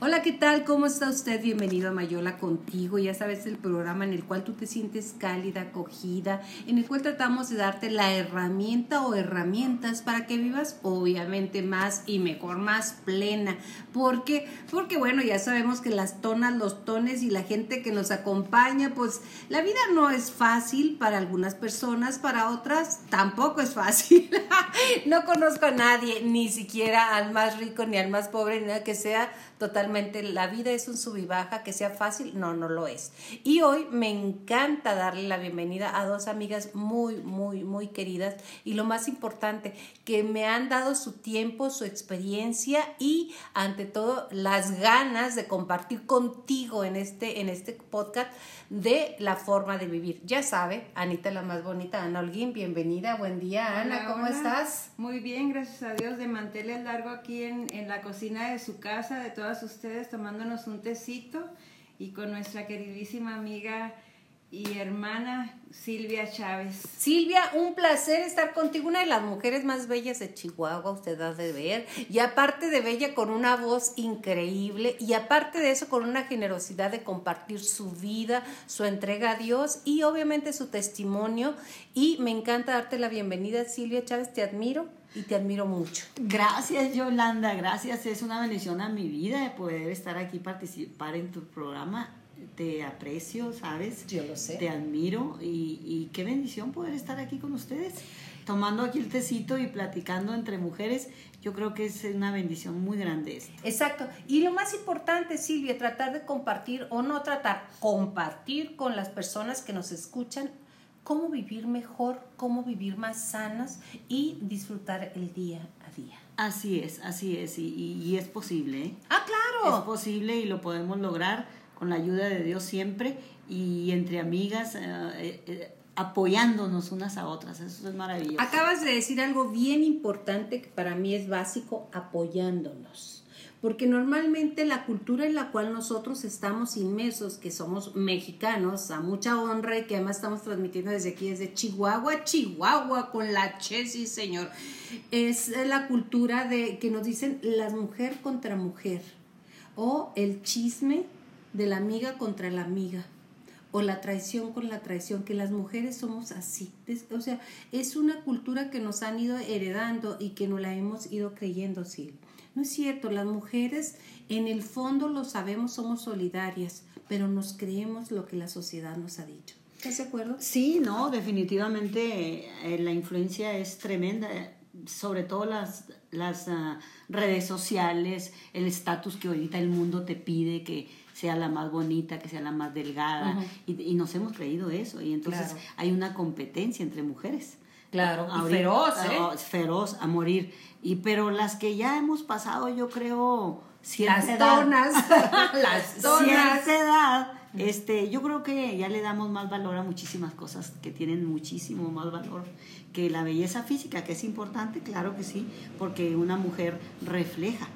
Hola, ¿qué tal? ¿Cómo está usted? Bienvenido a Mayola contigo. Ya sabes, el programa en el cual tú te sientes cálida, acogida, en el cual tratamos de darte la herramienta o herramientas para que vivas obviamente más y mejor, más plena. ¿Por qué? Porque bueno, ya sabemos que las tonas, los tones y la gente que nos acompaña, pues la vida no es fácil para algunas personas, para otras tampoco es fácil. no conozco a nadie, ni siquiera al más rico ni al más pobre, ni nada que sea totalmente la vida es un sub y baja, que sea fácil, no, no lo es. Y hoy me encanta darle la bienvenida a dos amigas muy, muy, muy queridas y lo más importante, que me han dado su tiempo, su experiencia y ante todo las ganas de compartir contigo en este, en este podcast de la forma de vivir. Ya sabe, Anita la más bonita, Ana Holguín, bienvenida, buen día Ana, ¿cómo estás? Muy bien, gracias a Dios, de manteles largo aquí en, en la cocina de su casa, de todas ustedes, tomándonos un tecito y con nuestra queridísima amiga y hermana Silvia Chávez. Silvia, un placer estar contigo, una de las mujeres más bellas de Chihuahua, usted ha de ver, y aparte de bella con una voz increíble, y aparte de eso con una generosidad de compartir su vida, su entrega a Dios y obviamente su testimonio, y me encanta darte la bienvenida, Silvia Chávez, te admiro y te admiro mucho. Gracias, Yolanda, gracias, es una bendición a mi vida de poder estar aquí, participar en tu programa te aprecio, ¿sabes? Yo lo sé. Te admiro y, qué bendición poder estar aquí con ustedes, tomando aquí el tecito y platicando entre mujeres. Yo creo que es una bendición muy grande esto. Exacto. Y lo más importante, Silvia, tratar de compartir o no tratar, compartir con las personas que nos escuchan cómo vivir mejor, cómo vivir más sanas y disfrutar el día a día. Así es, así es, y, es posible. ¿eh? Ah, claro. Es posible y lo podemos lograr con la ayuda de Dios siempre y entre amigas. Eh, eh, eh, apoyándonos unas a otras, eso es maravilloso. Acabas de decir algo bien importante que para mí es básico, apoyándonos porque normalmente la cultura en la cual nosotros estamos inmersos, que somos mexicanos, a mucha honra y que además estamos transmitiendo desde aquí, desde Chihuahua, Chihuahua, con la Chesi, señor, es la cultura de que nos dicen las mujer contra mujer o el chisme de la amiga contra la amiga o la traición con la traición, que las mujeres somos así. o sea, es una cultura que nos han ido heredando y que no la hemos ido creyendo, sí. No es cierto, las mujeres en el fondo lo sabemos, somos solidarias, pero nos creemos lo que la sociedad nos ha dicho. ¿Estás de acuerdo? Sí, no, definitivamente eh, la influencia es tremenda, sobre todo las, las ah, redes sociales, el estatus que ahorita el mundo te pide, que sea la más bonita, que sea la más delgada, y, nos hemos creído eso, y entonces hay una competencia entre mujeres. Claro, feroz, ¿eh? Ah, feroz a morir. Y pero las que ya hemos pasado, yo creo, cierta las donas, las donas. Cierta edad, este, yo creo que ya le damos más valor a muchísimas cosas que tienen muchísimo más valor que la belleza física, que es importante, claro que sí, porque una mujer refleja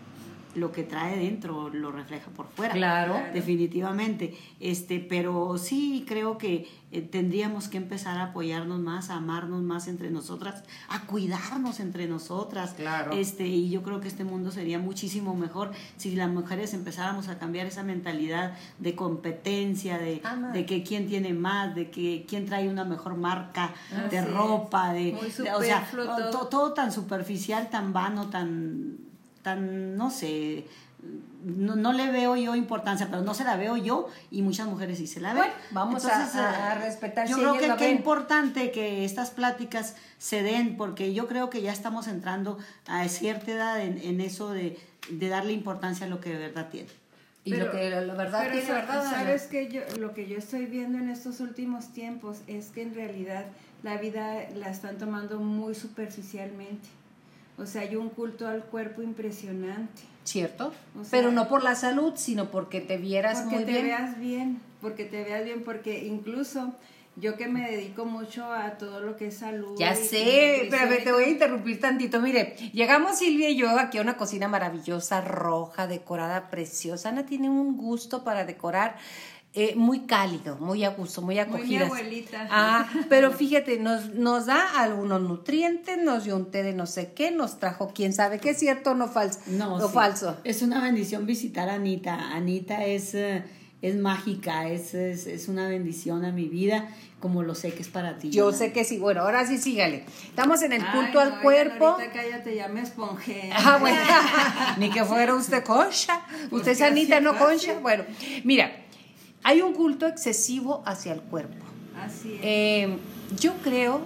lo que trae dentro lo refleja por fuera. Claro. Definitivamente. Este, pero sí creo que eh, tendríamos que empezar a apoyarnos más, a amarnos más entre nosotras, a cuidarnos entre nosotras. Claro. Este, y yo creo que este mundo sería muchísimo mejor si las mujeres empezáramos a cambiar esa mentalidad de competencia, de, de que quién tiene más, de que quién trae una mejor marca de ropa, de, o sea, todo tan superficial, tan vano, tan tan, no sé, no, le veo yo importancia, pero no se la veo yo y muchas mujeres sí se la ven. vamos a, eh, respetar. Yo creo que, es importante que estas pláticas se den porque yo creo que ya estamos entrando a cierta edad en, eso de, darle importancia a lo que de verdad tiene. Y lo que la verdad tiene, verdad. Sabes que yo, lo que yo estoy viendo en estos últimos tiempos es que en realidad la vida la están tomando muy superficialmente. O sea, hay un culto al cuerpo impresionante. ¿Cierto? Pero no por la salud, sino porque te vieras muy bien. Porque te veas bien, porque te veas bien, porque incluso yo que me dedico mucho a todo lo que es salud. Ya sé, pero te voy a interrumpir tantito. Mire, llegamos Silvia y yo aquí a una cocina maravillosa, roja, decorada, preciosa. Ana tiene un gusto para decorar eh, muy cálido, muy a gusto, muy acogido. Muy mi abuelita. Ah, pero fíjate, nos, nos da algunos nutrientes, nos dio un té de no sé qué, nos trajo quién sabe qué es cierto o no falso. No, o falso. Es una bendición visitar a Anita. Anita es, eh, es mágica, es, es, es, una bendición a mi vida, como lo sé que es para ti. Yo sé que sí. Bueno, ahora sí sígale. Estamos en el culto al cuerpo. Ahorita cállate, ya me esponjé. Ah, bueno. Ni que fuera usted concha. Usted es Anita, no concha. Bueno, mira. Hay un culto excesivo hacia el cuerpo. Así es. Eh, yo creo,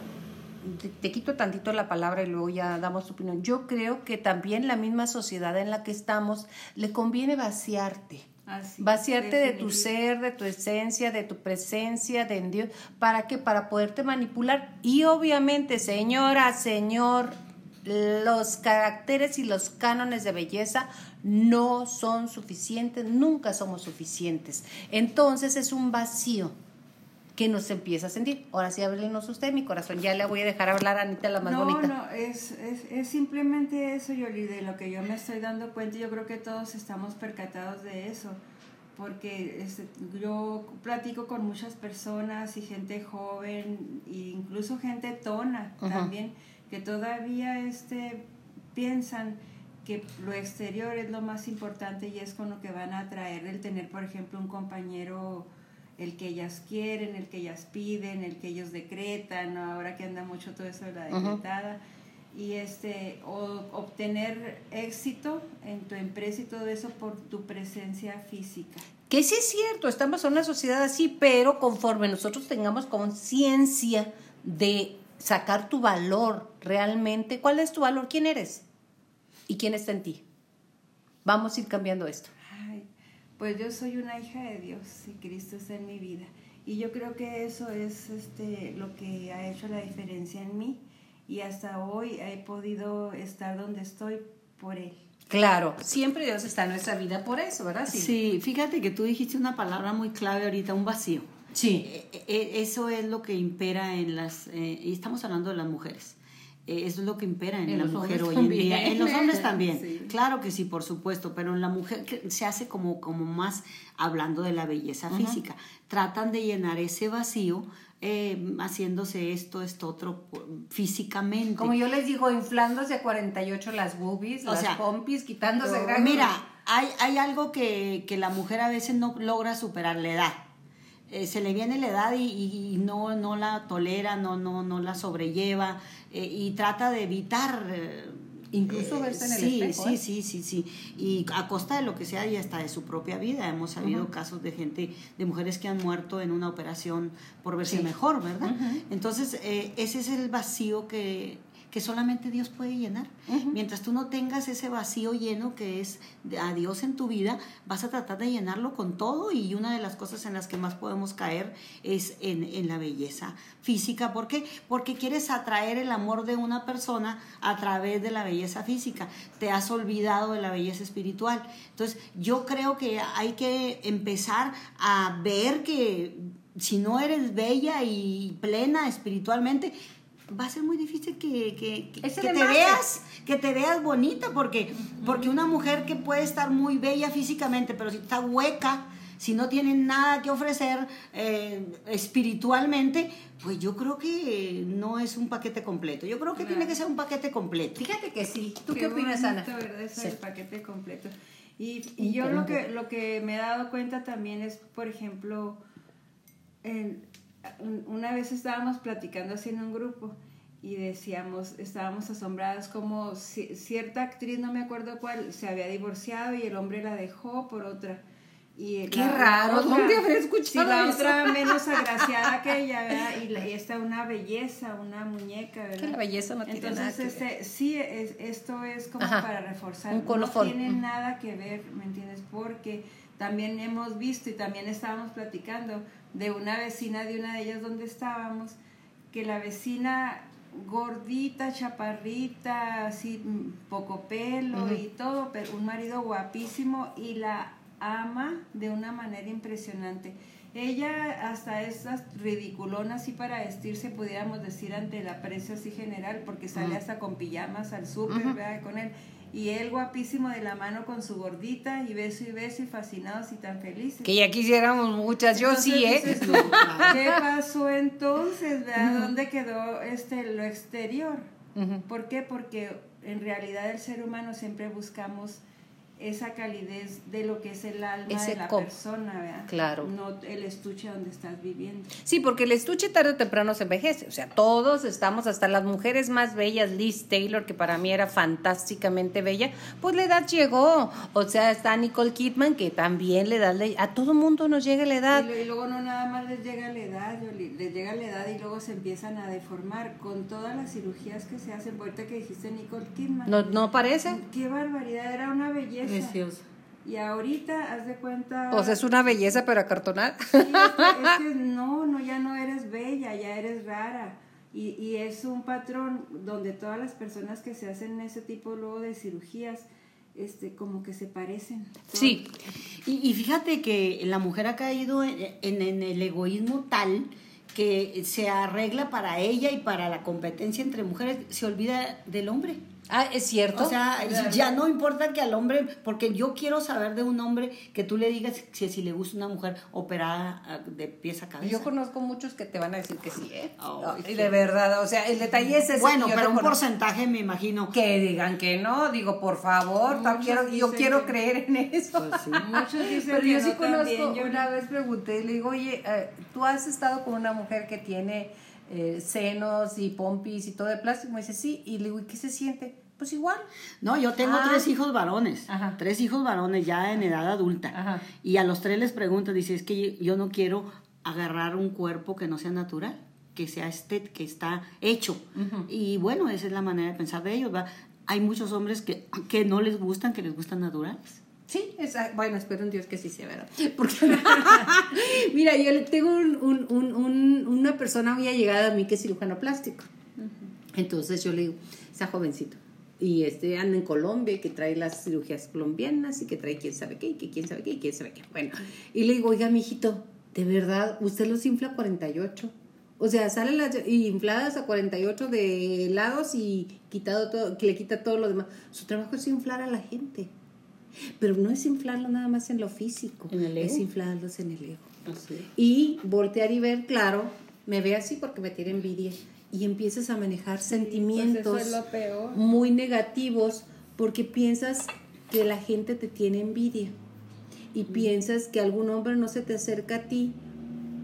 te, te, quito tantito la palabra y luego ya damos tu opinión. Yo creo que también la misma sociedad en la que estamos le conviene vaciarte. Así, vaciarte de tu ser, de tu esencia, de tu presencia, de en Dios. ¿Para qué? Para poderte manipular. Y obviamente, señora, señor, los caracteres y los cánones de belleza no son suficientes, nunca somos suficientes. Entonces es un vacío que nos empieza a sentir. Ahora sí, háblenos usted, mi corazón. Ya le voy a dejar hablar a Anita la más no, bonita. No, es, es, es, simplemente eso, Yoli, de lo que yo me estoy dando cuenta. Yo creo que todos estamos percatados de eso. Porque este, yo platico con muchas personas y gente joven, e incluso gente tona uh -huh. también, que todavía este, piensan que lo exterior es lo más importante y es con lo que van a atraer el tener, por ejemplo, un compañero, el que ellas quieren, el que ellas piden, el que ellos decretan, ahora que anda mucho todo eso de la decretada, uh -huh. y este, o obtener éxito en tu empresa y todo eso por tu presencia física. Que sí es cierto, estamos en una sociedad así, pero conforme nosotros tengamos conciencia de sacar tu valor realmente, ¿cuál es tu valor? ¿Quién eres? ¿Y quién está en ti? Vamos a ir cambiando esto. Ay, pues yo soy una hija de Dios y Cristo está en mi vida. Y yo creo que eso es este, lo que ha hecho la diferencia en mí. Y hasta hoy he podido estar donde estoy por Él. Claro, siempre Dios está en nuestra vida por eso, ¿verdad? Sí, sí fíjate que tú dijiste una palabra muy clave ahorita, un vacío. Sí. Eso es lo que impera en las... Eh, y estamos hablando de las mujeres eso es lo que impera en, en la mujer hoy en día. En los hombres también. Sí. Claro que sí, por supuesto, pero en la mujer se hace como, como más hablando de la belleza uh -huh. física. Tratan de llenar ese vacío eh, haciéndose esto, esto, otro físicamente. Como yo les digo, inflándose a 48 las boobies, o las sea, pompis, quitándose gran... Mira, hay, hay algo que, que la mujer a veces no logra superar, la edad. Eh, se le viene la edad y, y, no, no la tolera, no, no, no la sobrelleva eh, y trata de evitar... Eh, Incluso verse en el sí, espejo. Sí, sí, sí, sí. Y a costa de lo que sea y hasta de su propia vida. Hemos sabido uh -huh. casos de gente, de mujeres que han muerto en una operación por verse sí. mejor, ¿verdad? Uh -huh. Entonces, ese es el vacío que, que solamente Dios puede llenar. Uh -huh. Mientras tú no tengas ese vacío lleno que es a Dios en tu vida, vas a tratar de llenarlo con todo y una de las cosas en las que más podemos caer es en, en la belleza física. ¿Por qué? Porque quieres atraer el amor de una persona a través de la belleza física. Te has olvidado de la belleza espiritual. Entonces, yo creo que hay que empezar a ver que si no eres bella y plena espiritualmente, va a ser muy difícil que, que, que, que te veas que te veas bonita porque porque una mujer que puede estar muy bella físicamente pero si está hueca si no tiene nada que ofrecer eh, espiritualmente, pues yo creo que no es un paquete completo. Yo creo que claro. tiene que ser un paquete completo. Fíjate que sí. ¿Tú qué, qué opinas, Ana? ¿verdad? Eso sí. el paquete completo. Y, y yo lo que, lo que me he dado cuenta también es, por ejemplo, en, una vez estábamos platicando así en un grupo y decíamos, estábamos asombradas como cierta actriz, no me acuerdo cuál, se había divorciado y el hombre la dejó por otra. Y Qué raro, otra, ¿dónde habré escuchado sí, la eso? otra menos agraciada que ella, ¿verdad? Y, la, y esta una belleza, una muñeca, ¿verdad? Que la belleza no tiene Entonces, nada que este, ver. sí, es, esto es como Ajá. para reforzar. Un colofón. No tiene nada que ver, ¿me entiendes? Porque también hemos visto y también estábamos platicando de una vecina de una de ellas donde estábamos, que la vecina gordita, chaparrita, así mm, poco pelo uh -huh. y todo, pero un marido guapísimo y la ama de una manera impresionante. Ella hasta esas ridiculonas así para vestirse, pudiéramos decir, ante el aprecio así general, porque sale uh -huh. hasta con pijamas al súper, uh -huh. con él. Y él guapísimo de la mano con su gordita y beso y beso y fascinados y tan felices. Que ya quisiéramos muchas, yo sí, ¿eh? ¿Qué pasó entonces? ¿Dónde quedó este lo exterior? ¿Por qué? Porque en realidad el ser humano siempre buscamos esa calidez de lo que es el alma de la persona, ¿verdad? Claro. No el estuche donde estás viviendo. Sí, porque el estuche tarde o temprano se envejece. O sea, todos estamos, hasta las mujeres más bellas, Liz Taylor, que para mí era fantásticamente bella, pues la edad llegó. O sea, está Nicole Kidman, que también le da a todo mundo nos llega la edad. Y, luego no nada más les llega la edad, les llega la edad y luego se empiezan a deformar con todas las cirugías que se hacen. Ahorita que dijiste Nicole Kidman. No, no parece. Qué barbaridad, era una belleza Preciosa. Y ahorita, haz de cuenta... O sea, es una belleza, pero acartonada. Sí, es que, no, no, ya no eres bella, ya eres rara. Y, y es un patrón donde todas las personas que se hacen ese tipo luego de cirugías, este, como que se parecen. Sí, y, y, fíjate que la mujer ha caído en, en, el egoísmo tal que se arregla para ella y para la competencia entre mujeres, se olvida del hombre. Ah, es cierto. O sea, ya no importa que al hombre, porque yo quiero saber de un hombre que tú le digas si, si le gusta una mujer operada ah, de pies a cabeza. Yo conozco muchos que te van a decir que sí, ¿eh? y de verdad, o sea, el detalle es ese. Bueno, pero un porcentaje me imagino. Que digan que no, digo, por favor, quiero, yo quiero creer en eso. Pues sí. Muchos dicen pero que yo sí no conozco, también, yo una vez pregunté, le digo, oye, eh, tú has estado con una mujer que tiene eh, senos y pompis y todo de plástico, me dice, sí, y le digo, ¿y qué se siente? Pues igual. No, yo tengo Ah. tres hijos varones, Ajá. tres hijos varones ya en edad adulta. Ajá. Y a los tres les pregunto, dice, es que yo no quiero agarrar un cuerpo que no sea natural, que sea este, que está hecho. Y bueno, esa es la manera de pensar de ellos. ¿va? Hay muchos hombres que, que no les gustan, que les gustan naturales. Sí, esa- bueno, espero en Dios que sí sea verdad. Porque, mira, yo tengo un, un- un- un- una persona muy allegada a mí que es cirujano plástico. Entonces yo le digo, está jovencito. Y este anda en Colombia y que trae las cirugías colombianas y que trae quién sabe qué y que quién sabe qué y quién sabe qué. Bueno, y le digo, oiga, mijito, de verdad, usted los infla a 48. O sea, salen las infladas a 48 de lados y quitado todo, que le quita todo lo demás. Su trabajo es inflar a la gente. Pero no es inflarlo nada más en lo físico, ¿En el ego? es inflarlos en el ego. Y voltear y ver, claro, me ve así porque me tiene envidia. Y empiezas a manejar sentimientos Pues es peor. muy negativos porque piensas que la gente te tiene envidia. Y piensas que algún hombre no se te acerca a ti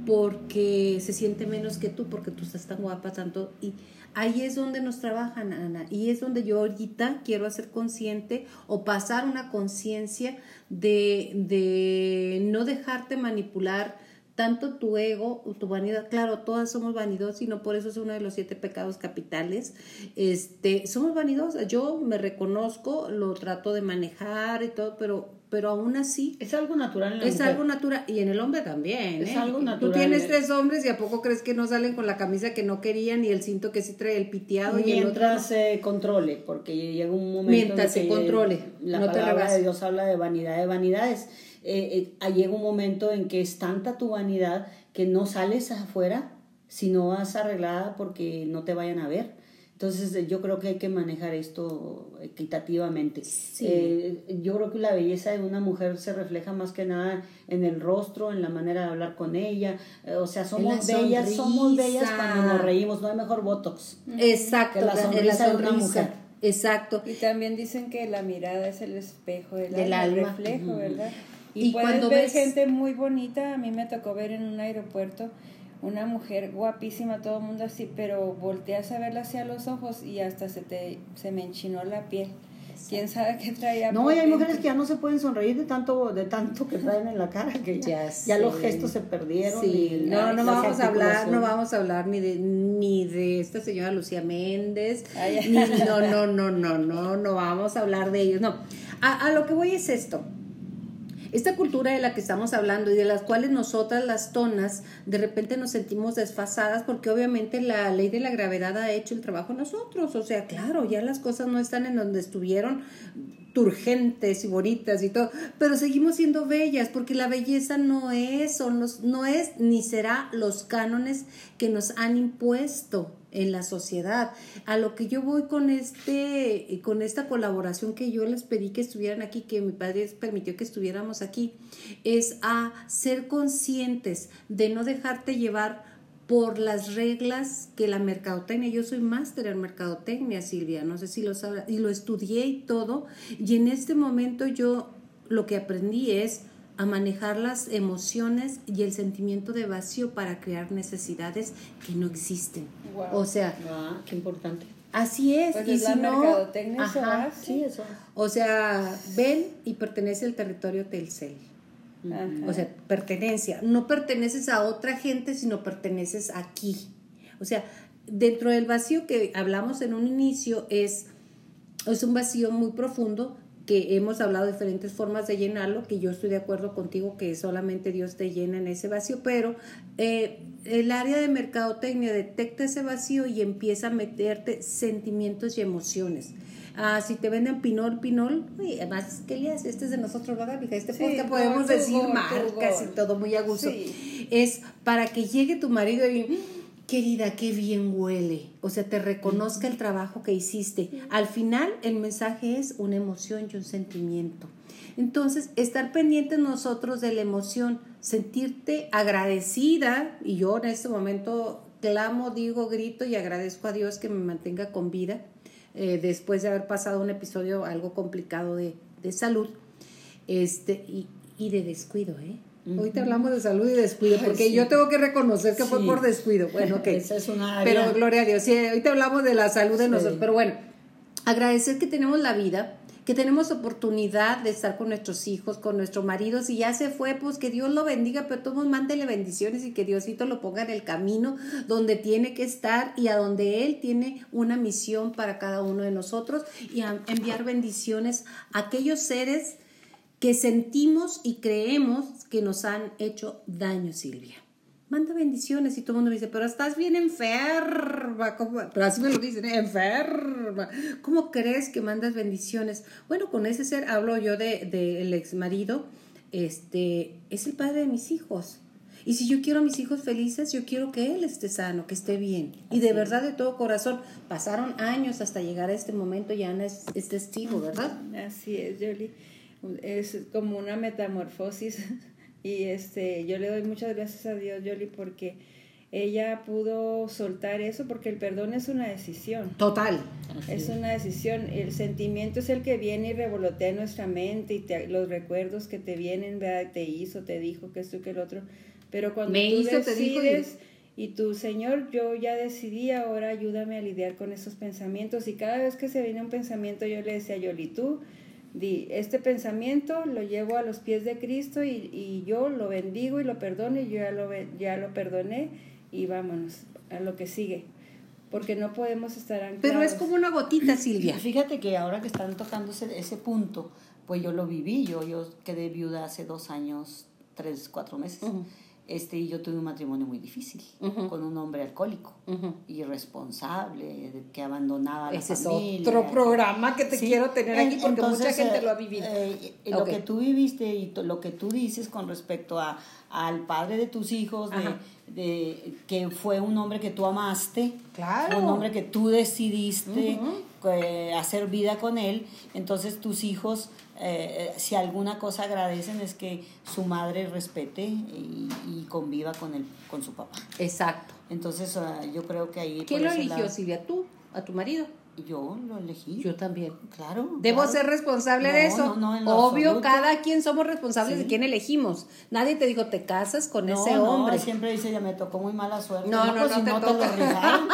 porque se siente menos que tú, porque tú estás tan guapa, tanto. Y ahí es donde nos trabajan, Ana. Y es donde yo ahorita quiero hacer consciente o pasar una conciencia de, de no dejarte manipular tanto tu ego o tu vanidad. Claro, todas somos vanidosas y no por eso es uno de los siete pecados capitales. Este, somos vanidosas. Yo me reconozco, lo trato de manejar y todo, pero pero aún así Es algo natural en la es mujer. algo natural y en el hombre también. Es ¿eh? algo Tú natural, tienes ¿eh? tres hombres y a poco crees que no salen con la camisa que no querían y el cinto que sí trae el piteado y el otro. Mientras se controle, porque llega un momento Mientras en se controle, la no te palabra rebases. de Dios habla de vanidad de vanidades. Eh, eh, llega un momento en que es tanta tu vanidad que no sales afuera si no vas arreglada porque no te vayan a ver. Entonces eh, yo creo que hay que manejar esto equitativamente. Sí. Eh, yo creo que la belleza de una mujer se refleja más que nada en el rostro, en la manera de hablar con ella. Eh, o sea, somos la bellas, somos bellas sonrisa. cuando nos reímos. No hay mejor botox. Exacto, Que la la- sonrisa de una sonrisa. mujer. Exacto. Y también dicen que la mirada es el espejo del, Del alma, el alma. reflejo, ¿verdad? Y Y, puedes cuando ver ves- gente muy bonita. A mí me tocó ver en un aeropuerto una mujer guapísima, todo el mundo así, pero volteas a verla hacia los ojos y hasta se te se me enchinó la piel. ¿Quién sabe qué traía? No, y hay mujeres que ya no se pueden sonreír de tanto, de tanto que traen en la cara, que ya, Ya ya los gestos se perdieron. Sí, y no, no vamos a hablar, no vamos a hablar ni de ni de esta señora Lucía Méndez, ay. ni, no, no, no, no, no, no vamos a hablar de ellos, no. A, a lo que voy es esto. Esta cultura de la que estamos hablando y de las cuales nosotras las tonas de repente nos sentimos desfasadas porque obviamente la ley de la gravedad ha hecho el trabajo nosotros. O sea, claro, ya las cosas no están en donde estuvieron turgentes y bonitas y todo, pero seguimos siendo bellas porque la belleza no es, son los, no es ni será los cánones que nos han impuesto en la sociedad. A lo que yo voy con este, con esta colaboración que yo les pedí que estuvieran aquí, que mi padre permitió que estuviéramos aquí, es a ser conscientes de no dejarte llevar por las reglas que la mercadotecnia, yo soy máster en mercadotecnia, Silvia, no sé si lo sabes, y lo estudié y todo, y en este momento yo lo que aprendí es a manejar las emociones y el sentimiento de vacío para crear necesidades que no existen. O sea, Ah, qué importante. así es. Pues y es si la no, ajá, va, Sí, eso. o sea, ven y pertenece al territorio Telcel. O sea, pertenencia. No perteneces a otra gente, sino perteneces aquí. O sea, dentro del vacío que hablamos en un inicio es, es un vacío muy profundo que hemos hablado de diferentes formas de llenarlo, que yo estoy de acuerdo contigo que solamente Dios te llena en ese vacío, pero eh, el área de mercadotecnia detecta ese vacío y empieza a meterte sentimientos y emociones. Ah, si te venden pinol, pinol, además, ¿qué le haces? Este es de nosotros, ¿verdad, mija? Este Sí, podcast podemos tu decir gol, marcas y todo muy a gusto. Sí. Es para que llegue tu marido y, "Mm, querida, qué bien huele. O sea, te reconozca el trabajo que hiciste. Al final, el mensaje es una emoción y un sentimiento. Entonces, estar pendientes nosotros de la emoción, sentirte agradecida, y yo en este momento clamo, digo, grito y agradezco a Dios que me mantenga con vida eh, después de haber pasado un episodio algo complicado de, de salud este, y, y de descuido, ¿eh? Ahorita hablamos de salud y descuido, Ay, porque sí. yo tengo que reconocer que fue por descuido. Bueno, ok. Esa es una área. Pero gloria a Dios. Sí, ahorita hablamos de la salud de nosotros. Pero bueno, agradecer que tenemos la vida, que tenemos oportunidad de estar con nuestros hijos, con nuestro marido. Si ya se fue, pues que Dios lo bendiga, pero todos mándele bendiciones y que Diosito lo ponga en el camino donde tiene que estar y a donde Él tiene una misión para cada uno de nosotros y enviar bendiciones a aquellos seres que sentimos y creemos que nos han hecho daño, Silvia. Manda bendiciones y todo el mundo me dice, pero estás bien enferma. ¿cómo? Pero así me lo dicen, ¿eh? enferma. ¿Cómo crees que mandas bendiciones? Bueno, con ese ser hablo yo del de, el ex marido, este, es el padre de mis hijos. Y si yo quiero a mis hijos felices, yo quiero que él esté sano, que esté bien. Y de verdad, de todo corazón, pasaron años hasta llegar a este momento y Ana es, es testigo, ¿verdad? Así es, Yoli. Es como una metamorfosis y este, yo le doy muchas gracias a Dios, Yoli, porque ella pudo soltar eso, porque el perdón es una decisión. Total. Es una decisión, el sentimiento es el que viene y revolotea en nuestra mente y te- los recuerdos que te vienen, ¿verdad? te hizo, te dijo que esto y que el otro, pero cuando Me tú hizo, te dijo y- decides y tu Señor, yo ya decidí, ahora ayúdame a lidiar con esos pensamientos y cada vez que se viene un pensamiento yo le decía a Yoli, tú di, este pensamiento lo llevo a los pies de Cristo y, y yo lo bendigo y lo perdono y yo ya lo, ya lo perdoné y vámonos a lo que sigue. Porque no podemos estar anclados. Pero es como una gotita, Silvia. Fíjate que ahora que están tocando ese, ese punto, pues yo lo viví, yo, yo quedé viuda hace dos años, tres, cuatro meses. Este, y yo tuve un matrimonio muy difícil, con un hombre alcohólico, Ujú. irresponsable, de- que abandonaba a la Ese es familia. otro programa que te Sí. quiero tener aquí porque mucha gente eh, lo ha vivido. eh, eh. Lo que tú viviste y lo que tú dices con respecto a, al padre de tus hijos, de, de- que fue un hombre que tú amaste, Claro. un hombre que tú decidiste. Eh, hacer vida con él, entonces tus hijos, eh, eh, si alguna cosa agradecen es que su madre respete y, y conviva con, el, con su papá. Exacto. Entonces ah, yo creo que ahí... ¿Quién lo eligió, Silvia? ¿Tú? ¿A tu marido? Yo lo elegí. Yo también. Claro. Debo claro. ser responsable de eso. no, no, en lo Obvio, absoluto. cada quien somos responsables Sí. de quién elegimos. Nadie te dijo, te casas con No, ese no, hombre. siempre dice, ya me tocó muy mala suerte. No, no, pues no si te no te toca. lo rifaron.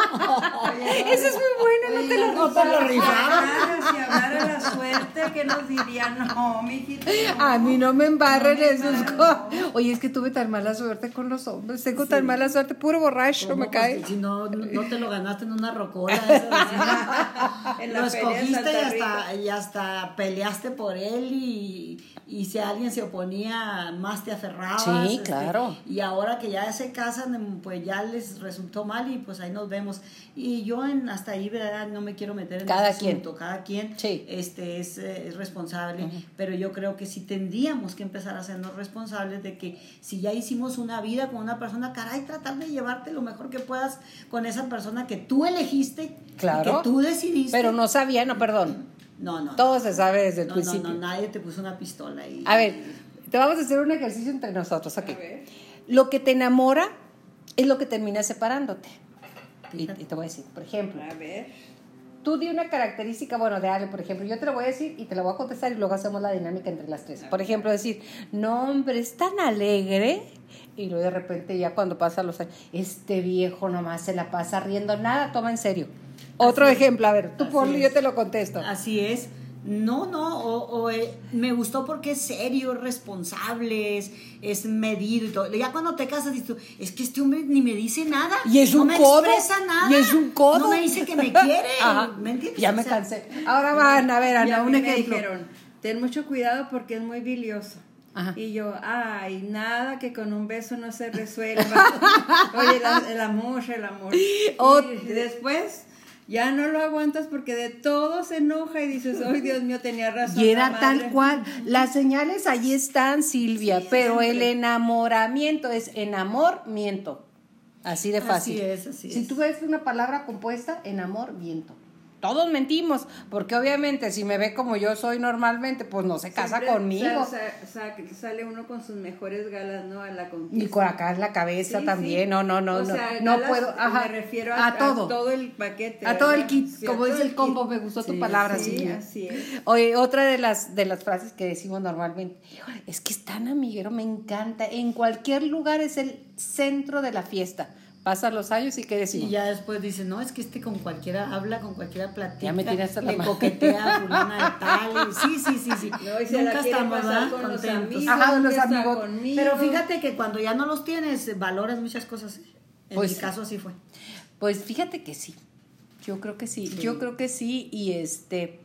Eso es muy bueno, no te lo no te lo rifaron. Si hablara la suerte, que nos dirían? No, mijito. A mí no me embarren esos embarren, co- Oye, es que tuve tan mala suerte con los hombres. Tengo tan mala suerte, puro borracho me cae. Si no, no te lo ganaste en una rocola. en lo escogiste y hasta, y hasta peleaste por él y, y, si alguien se oponía, más te aferrabas. Sí, este, claro. Y ahora que ya se casan, pues ya les resultó mal y pues ahí nos vemos. Y yo en, hasta ahí, ¿verdad? No me quiero meter en cada quien. Cada quien este, es, es responsable, pero yo creo que sí tendríamos que empezar a hacernos responsables de que si ya hicimos una vida con una persona, caray, tratar de llevarte lo mejor que puedas con esa persona que tú elegiste, claro. que tú decidiste. Pero no sabía, no, perdón. No, no. Todo se sabe desde el principio. No, no, nadie te puso una pistola ahí. A ver, te vamos a hacer un ejercicio entre nosotros, ok. Lo que te enamora es lo que termina separándote. Y, te voy a decir, por ejemplo. A ver. Tú di una característica, bueno, de Ale, por ejemplo. Yo te lo voy a decir y te lo voy a contestar y luego hacemos la dinámica entre las tres. Por ejemplo, decir, no, hombre, es tan alegre. Y luego de repente ya cuando pasa los años, este viejo nomás se la pasa riendo, nada, toma en serio. Otro ejemplo, a ver, tú ponlo y yo te lo contesto. Así es. No, no, o, eh, me gustó porque es serio, es responsable, es, medido y todo. Ya cuando te casas dices tú, es que este hombre ni me dice nada. Y es un no me codo. Expresa nada. Y es un codo. No me dice que me quiere. ¿Me entiendes? Ya me cansé. Ahora van, a ver, Ana, un ejemplo. Me dijeron, ten mucho cuidado porque es muy bilioso. Y yo, ay, nada que con un beso no se resuelva. Oye, el amor, el amor. y después ya no lo aguantas porque de todo se enoja y dices, ay Dios mío, tenía razón. Y era tal cual. Las señales allí están, Silvia, pero el enamoramiento es enamoramiento. Así de fácil. Así es, así si tú ves una palabra compuesta, enamoramiento todos mentimos, porque obviamente si me ve como yo soy normalmente, pues no se casa conmigo. sale uno con sus mejores galas, ¿no? A la conquista. Y con acá en la cabeza también, no, no, no, no, no puedo, me refiero a, todo. todo el paquete. A todo el kit, como dice el combo, me gustó tu palabra, sí. Así es. Oye, otra de las, de las frases que decimos normalmente, es que es tan amiguero, me encanta, en cualquier lugar es el centro de la fiesta pasan los años y qué decimos. Y ya después dice, no, es que este con cualquiera habla, con cualquiera platica. Ya me tiras a la Le coquetea fulana de tal. Sí, sí, sí, sí. Nunca estamos con contentos. Ajá, los amigos. Pero fíjate que cuando ya no los tienes, valoras muchas cosas. En pues, mi caso así fue. Pues fíjate que sí. Yo creo que sí. Yo creo que sí. Y este...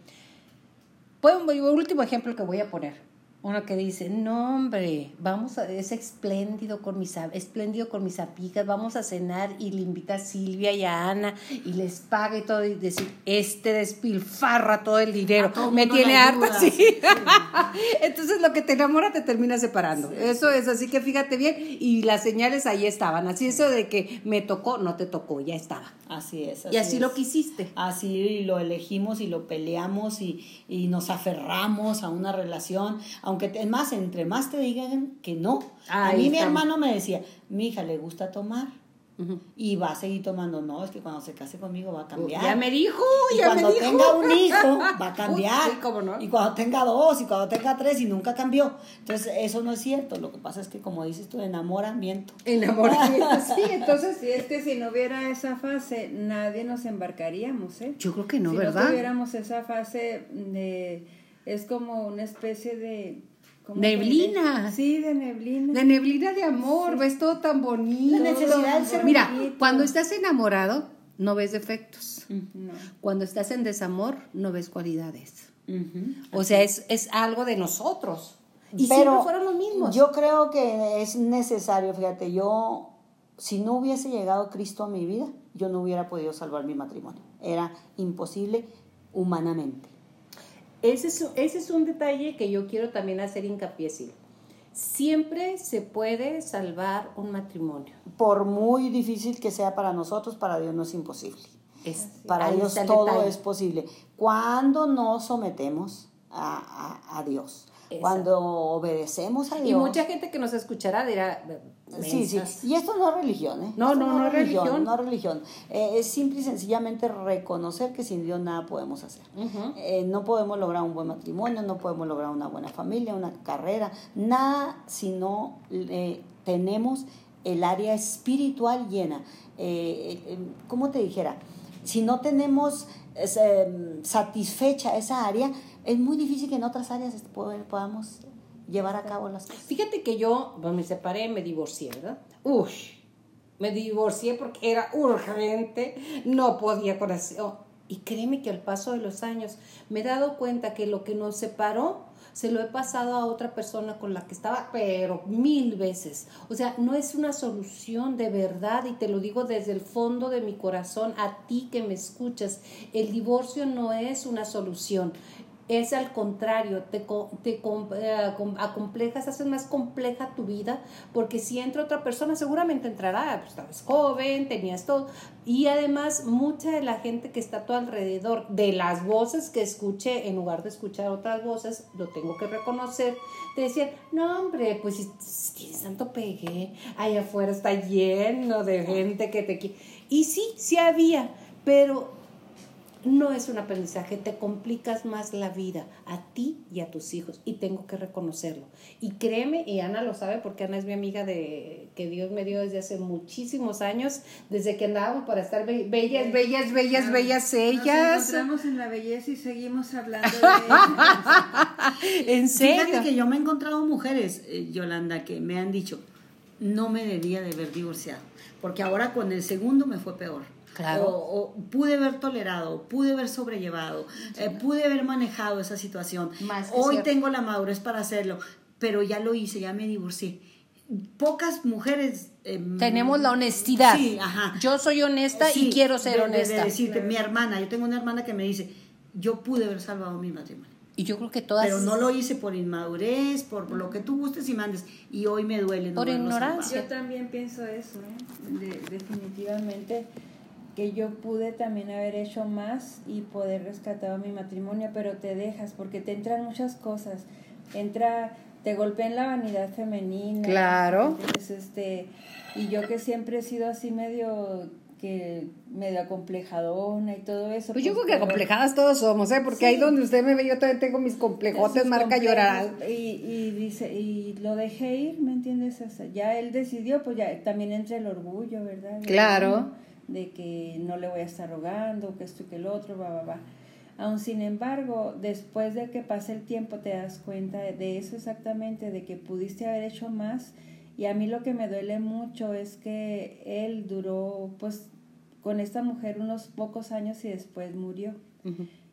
Pues, último ejemplo que voy a poner uno que dice, no hombre, vamos a, es espléndido con mis, espléndido con mis amigas, vamos a cenar y le invita a Silvia y a Ana y les paga y todo y decir, este despilfarra todo el dinero, me tiene harta, sí. Entonces lo que te enamora te termina separando. Eso es, así que fíjate bien y las señales ahí estaban, así eso de que me tocó, no te tocó, ya estaba. Así es. y así lo quisiste. Así lo elegimos y lo peleamos y, y nos aferramos a una relación, aunque es más, entre más te digan que no. a mí mi hermano me decía, mi hija le gusta tomar. Y va a seguir tomando, no, es que cuando se case conmigo va a cambiar. Ya me dijo, y ya cuando me dijo. tenga un hijo va a cambiar. sí, cómo no. Y cuando tenga dos, y cuando tenga tres, y nunca cambió. Entonces, eso no es cierto. Lo que pasa es que, como dices tú, enamoramiento. Enamoramiento, sí. Entonces, sí, es que si no hubiera esa fase, nadie nos embarcaríamos, ¿eh? Yo creo que no, ¿verdad? Si no tuviéramos esa fase de. Es como una especie de Neblina. Sí, de neblina. De neblina de amor, ves todo tan bonito. La necesidad de ser Mira, cuando estás enamorado, no ves defectos. Cuando estás en desamor, no ves cualidades. O sea, es, es, algo de nosotros. Y Pero siempre fueron los mismos. Yo creo que es necesario, fíjate, yo, si no hubiese llegado Cristo a mi vida, yo no hubiera podido salvar mi matrimonio. Era imposible humanamente. Ese es, ese es un detalle que yo quiero también hacer hincapié, sí. Siempre se puede salvar un matrimonio. Por muy difícil que sea para nosotros, para Dios no es imposible. para Dios todo es posible. Cuando nos sometemos a Dios. Cuando obedecemos a Dios. Y mucha gente que nos escuchará dirá. Sí, sí. Y esto no es religión, ¿eh? No, no, no, es religión, No es religión. Eh, es simple y sencillamente reconocer que sin Dios nada podemos hacer. Eh, no podemos lograr un buen matrimonio, no podemos lograr una buena familia, una carrera, nada si no tenemos el área espiritual llena. ¿Cómo te dijera? Si no tenemos satisfecha esa área, es muy difícil que en otras áreas podamos llevar a cabo las cosas. Fíjate que yo me separé, me divorcié, ¿verdad? Uy, me divorcié porque era urgente, no podía con eso. Y créeme que al paso de los años me he dado cuenta que lo que nos separó se lo he pasado a otra persona con la que estaba, pero mil veces. O sea, no es una solución de verdad y te lo digo desde el fondo de mi corazón a ti que me escuchas. El divorcio no es una solución es al contrario, te, te eh, acomplejas, haces más compleja tu vida, porque si entra otra persona, seguramente entrará, pues estabas joven, tenías todo, y además mucha de la gente que está a tu alrededor, de las voces que escuché, en lugar de escuchar otras voces, lo tengo que reconocer, te decían, no hombre, pues si tienes tanto pegue, allá afuera está lleno de gente que te quiere, y sí, sí había, pero no es un aprendizaje, te complicas más la vida a ti y a tus hijos y tengo que reconocerlo. Y créeme, y Ana lo sabe porque Ana es mi amiga de que Dios me dio desde hace muchísimos años, desde que andábamos para estar bellas, bellas, bellas, bellas ellas. Nos encontramos en la belleza y seguimos hablando de en serio. Fíjate que yo me he encontrado mujeres, eh, Yolanda, que me han dicho, no me debía de haber divorciado, porque ahora con el segundo me fue peor Claro. O, pude haber tolerado, pude haber sobrellevado, eh, pude haber manejado esa situación. Hoy tengo la madurez para hacerlo, pero ya lo hice, ya me divorcié. Pocas mujeres... Em, Tenemos la honestidad. Sí, ajá. Yo soy honesta y quiero ser honesta. De decirte, mi hermana, yo tengo una hermana que me dice, yo pude haber salvado mi matrimonio. Y yo creo que todas... Pero no lo hice por inmadurez, por lo que tú gustes y mandes. Y hoy me duele. por ignorancia. Yo también pienso eso, ¿eh? definitivamente que yo pude también haber hecho más y poder rescatar mi matrimonio, pero te dejas porque te entran muchas cosas. Entra, te golpea en la vanidad femenina. Claro. este, y yo que siempre he sido así medio que medio acomplejadona y todo eso. Pues, yo creo que acomplejadas todos somos, ¿eh? Porque ahí donde usted me ve, yo todavía tengo mis complejotes, marca llorar. Y, y, dice, y lo dejé ir, ¿me entiendes? ya él decidió, pues ya también entra el orgullo, ¿verdad? Claro de que no le voy a estar rogando, que esto y que el otro, va, va, va. Aún sin embargo, después de que pase el tiempo te das cuenta de eso exactamente, de que pudiste haber hecho más. Y a mí lo que me duele mucho es que él duró pues con esta mujer unos pocos años y después murió.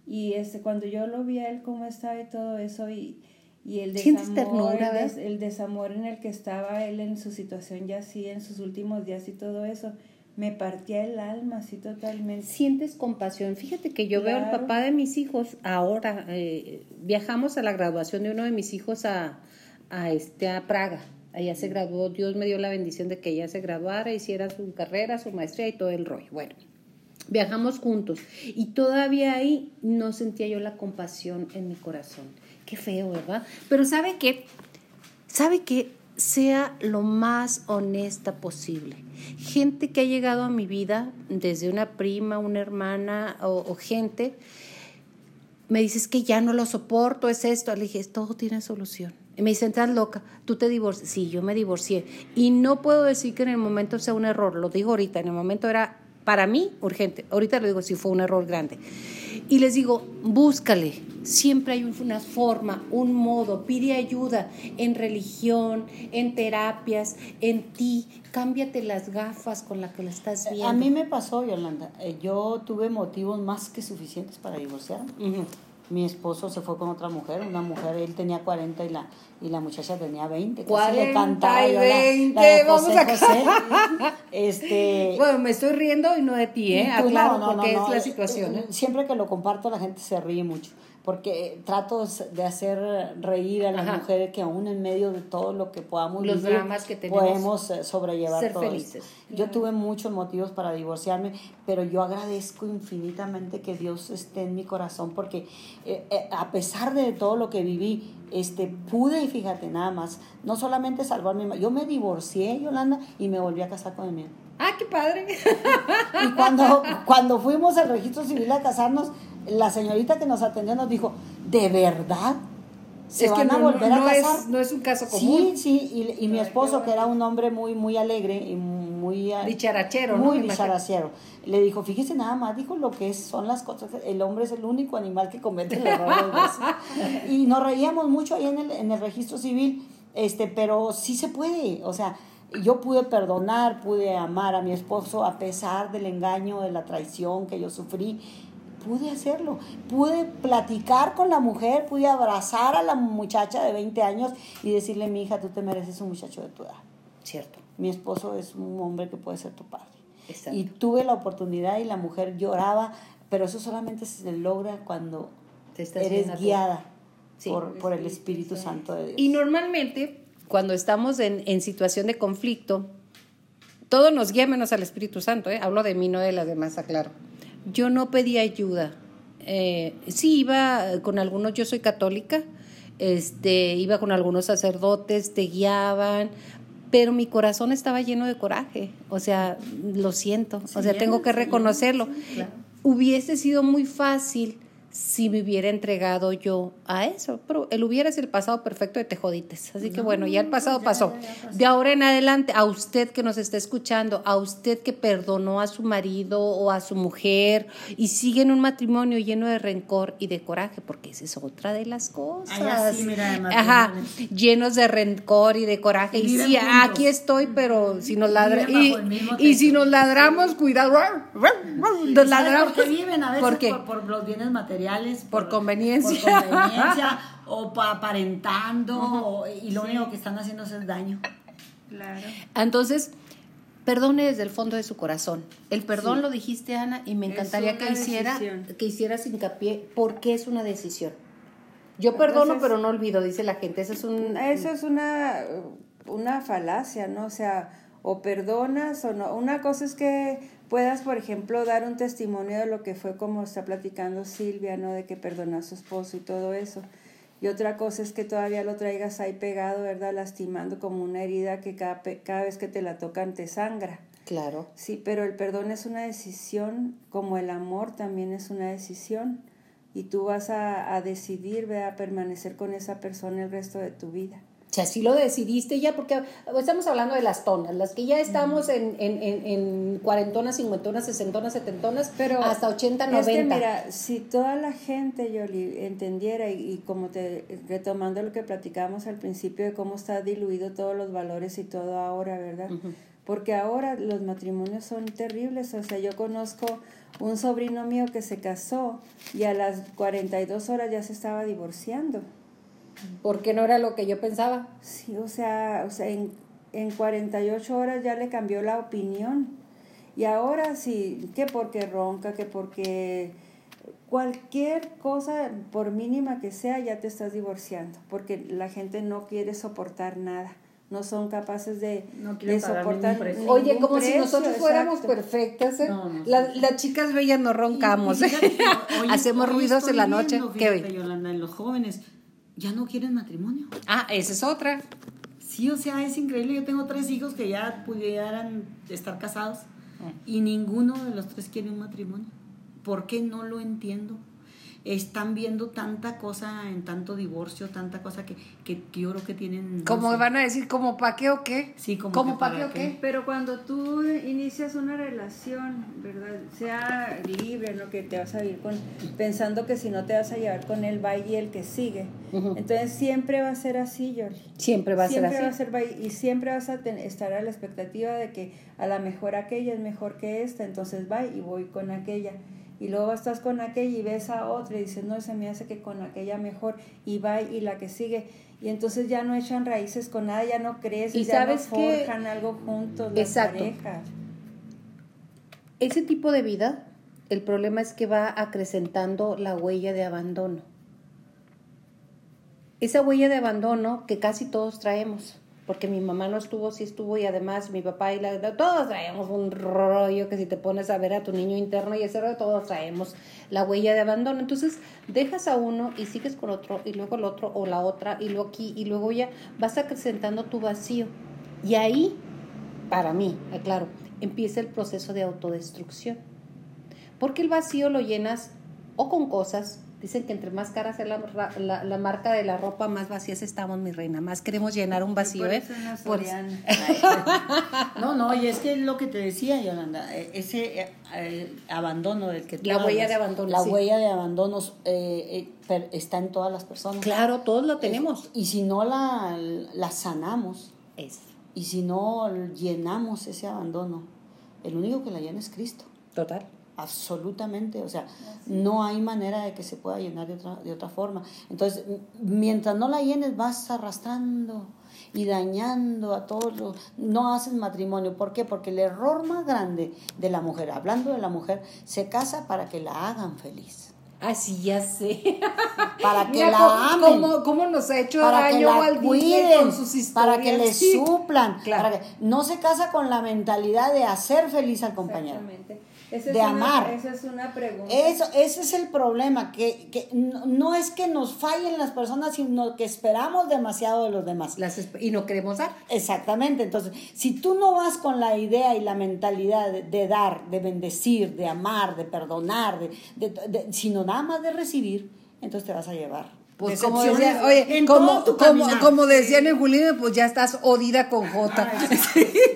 Y este, cuando yo lo vi a él cómo estaba y todo eso y, y el desamor, el, el desamor en el que estaba él en su situación ya así, en sus últimos días y todo eso, me partía el alma así totalmente. Sientes compasión. Fíjate que yo veo al papá de mis hijos ahora. Eh, viajamos a la graduación de uno de mis hijos a, a, este, a Praga. Allá se graduó, Dios me dio la bendición de que ella se graduara, hiciera su carrera, su maestría y todo el rollo. Bueno, viajamos juntos y todavía ahí no sentía yo la compasión en mi corazón. Qué feo, ¿verdad? Pero ¿sabe qué? ¿Sabe qué? Sea lo más honesta posible gente que ha llegado a mi vida, desde una prima, una hermana o, gente, me dices que ya no lo soporto, es esto. Le dije, todo tiene solución. Y me dicen, estás loca, tú te divorcias. Sí, yo me divorcié. Y no puedo decir que en el momento sea un error, lo digo ahorita, en el momento era para mí urgente. Ahorita lo digo si fue un error grande. Y les digo, búscale. Siempre hay una forma, un modo. Pide ayuda en religión, en terapias, en ti. Cámbiate las gafas con las que la estás viendo. A mí me pasó, Yolanda. Eh, yo tuve motivos más que suficientes para divorciarme mi esposo se fue con otra mujer, una mujer, él tenía 40 y la, y la muchacha tenía 20. 40 y 20, vamos a este, Bueno, me estoy riendo y no de ti, ¿eh? Aclaro no, porque es la situación. ¿eh? Siempre que lo comparto la gente se ríe mucho porque trato de hacer reír a las mujeres que aún en medio de todo lo que podamos los dramas que tenemos podemos eh, sobrellevar ser felices. Yo tuve muchos motivos para divorciarme, pero yo agradezco infinitamente que Dios esté en mi corazón porque eh, eh, a pesar de todo lo que viví, este pude y fíjate nada más, no solamente salvarme, yo me divorcié, Yolanda, y me volví a casar con mi Ah, qué padre. Y cuando, cuando fuimos al registro civil a casarnos, la señorita que nos atendió nos dijo, ¿de verdad? ¿Se van a volver a casar? Es, no es un caso común. Sí, sí, y, mi esposo, que era un hombre muy, muy alegre y muy muy... Dicharachero, Muy dicharachero. Le dijo, fíjese nada más, dijo lo que es, son las cosas, el hombre es el único animal que comete el error Y nos reíamos mucho ahí en el, en el registro civil, este, pero sí se puede, o sea, yo pude perdonar, pude amar a mi esposo a pesar del engaño, de la traición que yo sufrí pude hacerlo. Pude platicar con la mujer, pude abrazar a la muchacha de 20 años y decirle, mi hija, tú te mereces un muchacho de tu edad. Cierto. Mi esposo es un hombre que puede ser tu padre. Y tuve la oportunidad y la mujer lloraba, pero eso solamente se logra cuando eres guiada por, el Espíritu Santo de Dios. Y normalmente, cuando estamos en, en situación de conflicto, todo nos guía menos al Espíritu Santo. ¿eh? Hablo de mí, no de las demás, aclaro yo no pedí ayuda. Eh, sí iba con algunos, yo soy católica, este, iba con algunos sacerdotes, te guiaban, pero mi corazón estaba lleno de coraje, o sea, lo siento, o sea, tengo que reconocerlo. Hubiese sido muy fácil si me hubiera entregado yo a eso. Pero el hubiera es el pasado perfecto de tejodites. Así que bueno, ya el pasado pasó. De ahora en adelante, a usted que nos está escuchando, a usted que perdonó a su marido o a su mujer y sigue en un matrimonio lleno de rencor y de coraje, porque esa es otra de las cosas. Ajá, llenos de rencor y de coraje. Y, sí, aquí estoy, pero si nos ladra y, si nos ladramos, cuidado. Nos ladramos. Porque viven a veces por los bienes materiales por, conveniencia, por conveniencia o aparentando y lo único que están haciendo es daño. Claro. Entonces, perdone desde el fondo de su corazón. El perdón lo dijiste, Ana, y me encantaría que hiciera, que hicieras hincapié porque es una decisión. Yo perdono, pero no olvido, dice la gente. Eso es un Eso es una una falacia, ¿no? O sea, o perdonas o no. Una cosa es que puedas, por ejemplo, dar un testimonio de lo que fue como está platicando Silvia, ¿no? De que perdonó a su esposo y todo eso. Y otra cosa es que todavía lo traigas ahí pegado, ¿verdad? Lastimando como una herida que cada, cada vez que te la tocan te sangra. Claro. Sí, pero el perdón es una decisión, como el amor también es una decisión. Y tú vas a, a decidir, ¿verdad? A permanecer con esa persona el resto de tu vida. Si así lo decidiste ya, porque estamos hablando de las tonas, las que ya estamos en, en, en, en cuarentonas, cincuentonas, sesentonas, setentonas, pero hasta 80, 90. Es mira, si toda la gente, Yoli, entendiera, y, como te retomando lo que platicamos al principio de cómo está diluido todos los valores y todo ahora, ¿verdad? Porque ahora los matrimonios son terribles, o sea, yo conozco un sobrino mío que se casó y a las 42 horas ya se estaba divorciando porque no era lo que yo pensaba. Sí, o sea, o sea en, en 48 horas ya le cambió la opinión. Y ahora sí, que porque ronca, que porque cualquier cosa, por mínima que sea, ya te estás divorciando, porque la gente no quiere soportar nada no son capaces de, soportar. Oye, como si nosotros fuéramos perfectas. ¿eh? las chicas bellas no roncamos. Hacemos ruidos en la noche. ¿Qué Yolanda, en los jóvenes ya no quieren matrimonio. Ah, esa es otra. Sí, o sea, es increíble. Yo tengo tres hijos que ya pudieran estar casados y ninguno de los tres quiere un matrimonio. ¿Por qué no lo entiendo? Están viendo tanta cosa en tanto divorcio, tanta cosa que, que, yo creo que tienen... ¿Cómo van a decir? ¿Como pa' qué o qué? Sí, como pa' qué o qué? Pero cuando tú inicias una relación, ¿verdad? Sea libre, ¿no? Que te vas a ir con... Pensando que si no te vas a llevar con él, va y el que sigue. Entonces siempre va a ser así, Yoli. Siempre va a ser así. Va a ser, y siempre vas a estar a la expectativa de que a lo mejor aquella es mejor que esta, entonces va y voy con aquella y luego estás con aquella y ves a otra y dices, no, se me hace que con aquella mejor, y va y la que sigue. Y entonces ya no echan raíces con nada, ya no crees, y ya sabes no forjan algo juntos, las parejas. Ese tipo de vida, el problema es que va acrecentando la huella de abandono. Esa huella de abandono que casi todos traemos porque mi mamá no estuvo, sí estuvo y además mi papá y la, todos traemos un rollo que si te pones a ver a tu niño interno y ese rollo, todos traemos la huella de abandono. Entonces dejas a uno y sigues con otro y luego el otro o la otra y luego aquí y luego ya vas acrecentando tu vacío. Y ahí, para mí, claro, empieza el proceso de autodestrucción. Porque el vacío lo llenas o con cosas Dicen que entre más cara sea la, la, la, marca de la ropa, más vacías estamos, mi reina. Más queremos llenar un vacío, por ¿eh? eso no, Por- No, no, y es que lo que te decía, Yolanda, eh, ese eh, eh, abandono del que tú La huella hablas, de abandono, La sí. huella de abandono eh, eh, está en todas las personas. Claro, todos lo tenemos. Y si no la, la sanamos, Es y si no llenamos ese abandono, el único que la llena es Cristo. total. Absolutamente, o sea, no hay manera de que se pueda llenar de otra, de otra forma. Entonces, mientras no la llenes, vas arrastrando y dañando a todos los... No haces matrimonio. ¿Por qué? Porque el error más grande de la mujer, hablando de la mujer, se casa para que la hagan feliz. Así ya sé. Para que Mira la cómo- amen. Cómo, cómo nos ha hecho para que daño la Walt Disney cuiden, con sus historias. para que le Sí. suplan, Claro. para que no se casa con la mentalidad de hacer feliz al compañero. Exactamente. Esa De es una- amar. Esa es una pregunta. Eso, ese es el problema, que, que no, no es que nos fallen las personas, sino que esperamos demasiado de los demás. Las y no queremos dar. Exactamente, entonces, si tú no vas con la idea y la mentalidad de, de dar, de bendecir, de amar, de perdonar, de, de- de- sino nada más de recibir, entonces te vas a llevar. Pues como decepciones decía, oye, en como, todo tu como, como decían en Julio, pues ya estás odida con J.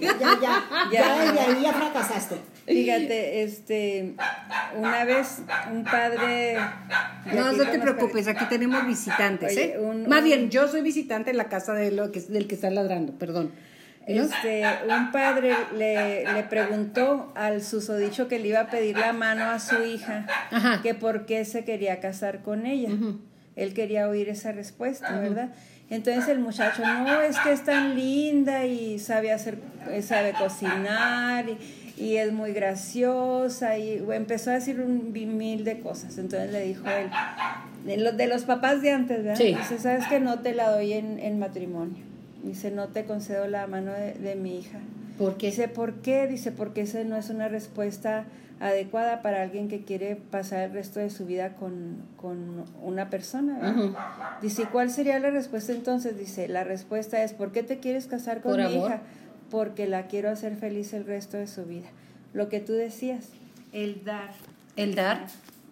Ya, ya, ya desde ahí ya fracasaste. Fíjate, este, una vez un padre... No, no te preocupes, aquí tenemos visitantes, Oye, ¿eh? un- Más un- bien, yo soy visitante en la casa de lo que, del que está ladrando, perdón. ¿No? Este, un padre le, le preguntó al susodicho que le iba a pedir la mano a su hija Ajá. que por qué se quería casar con ella. Él quería oír esa respuesta, ¿verdad? Entonces el muchacho, no, es que es tan linda y sabe hacer, eh, sabe cocinar y, y es muy graciosa y empezó a decir un mil de cosas. Entonces le dijo él, de los, de los papás de antes, ¿verdad? Sí. Dice, sabes que no te la doy en, en matrimonio. Dice, no te concedo la mano de, de mi hija. ¿Por qué? Dice, ¿por qué? Dice, porque esa no es una respuesta adecuada para alguien que quiere pasar el resto de su vida con, con una persona. ¿verdad? Dice, ¿y cuál sería la respuesta entonces? Dice, la respuesta es, ¿por qué te quieres casar con Por mi amor. hija? Porque la quiero hacer feliz el resto de su vida. Lo que tú decías, el dar. El dar,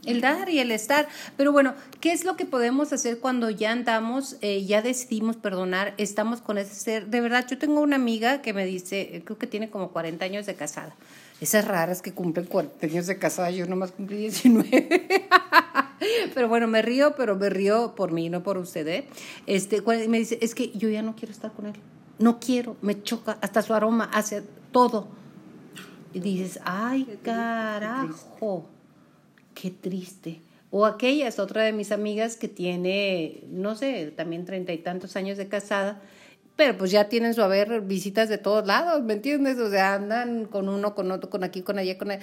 el dar y el estar. Pero bueno, ¿qué es lo que podemos hacer cuando ya andamos, eh, ya decidimos perdonar, estamos con ese ser? De verdad, yo tengo una amiga que me dice, eh, creo que tiene como 40 años de casada. Esas raras que cumplen 40 años de casada, yo nomás cumplí 19. pero bueno, me río, pero me río por mí, no por usted, ¿eh? Este, me dice, es que yo ya no quiero estar con él. No quiero, me choca, hasta su aroma hace todo. Y dices, ay, carajo, qué triste. O aquella es otra de mis amigas que tiene, no sé, también treinta y tantos años de casada, pero pues ya tienen su haber visitas de todos lados, ¿me entiendes? O sea, andan con uno, con otro, con aquí, con allá, con allá.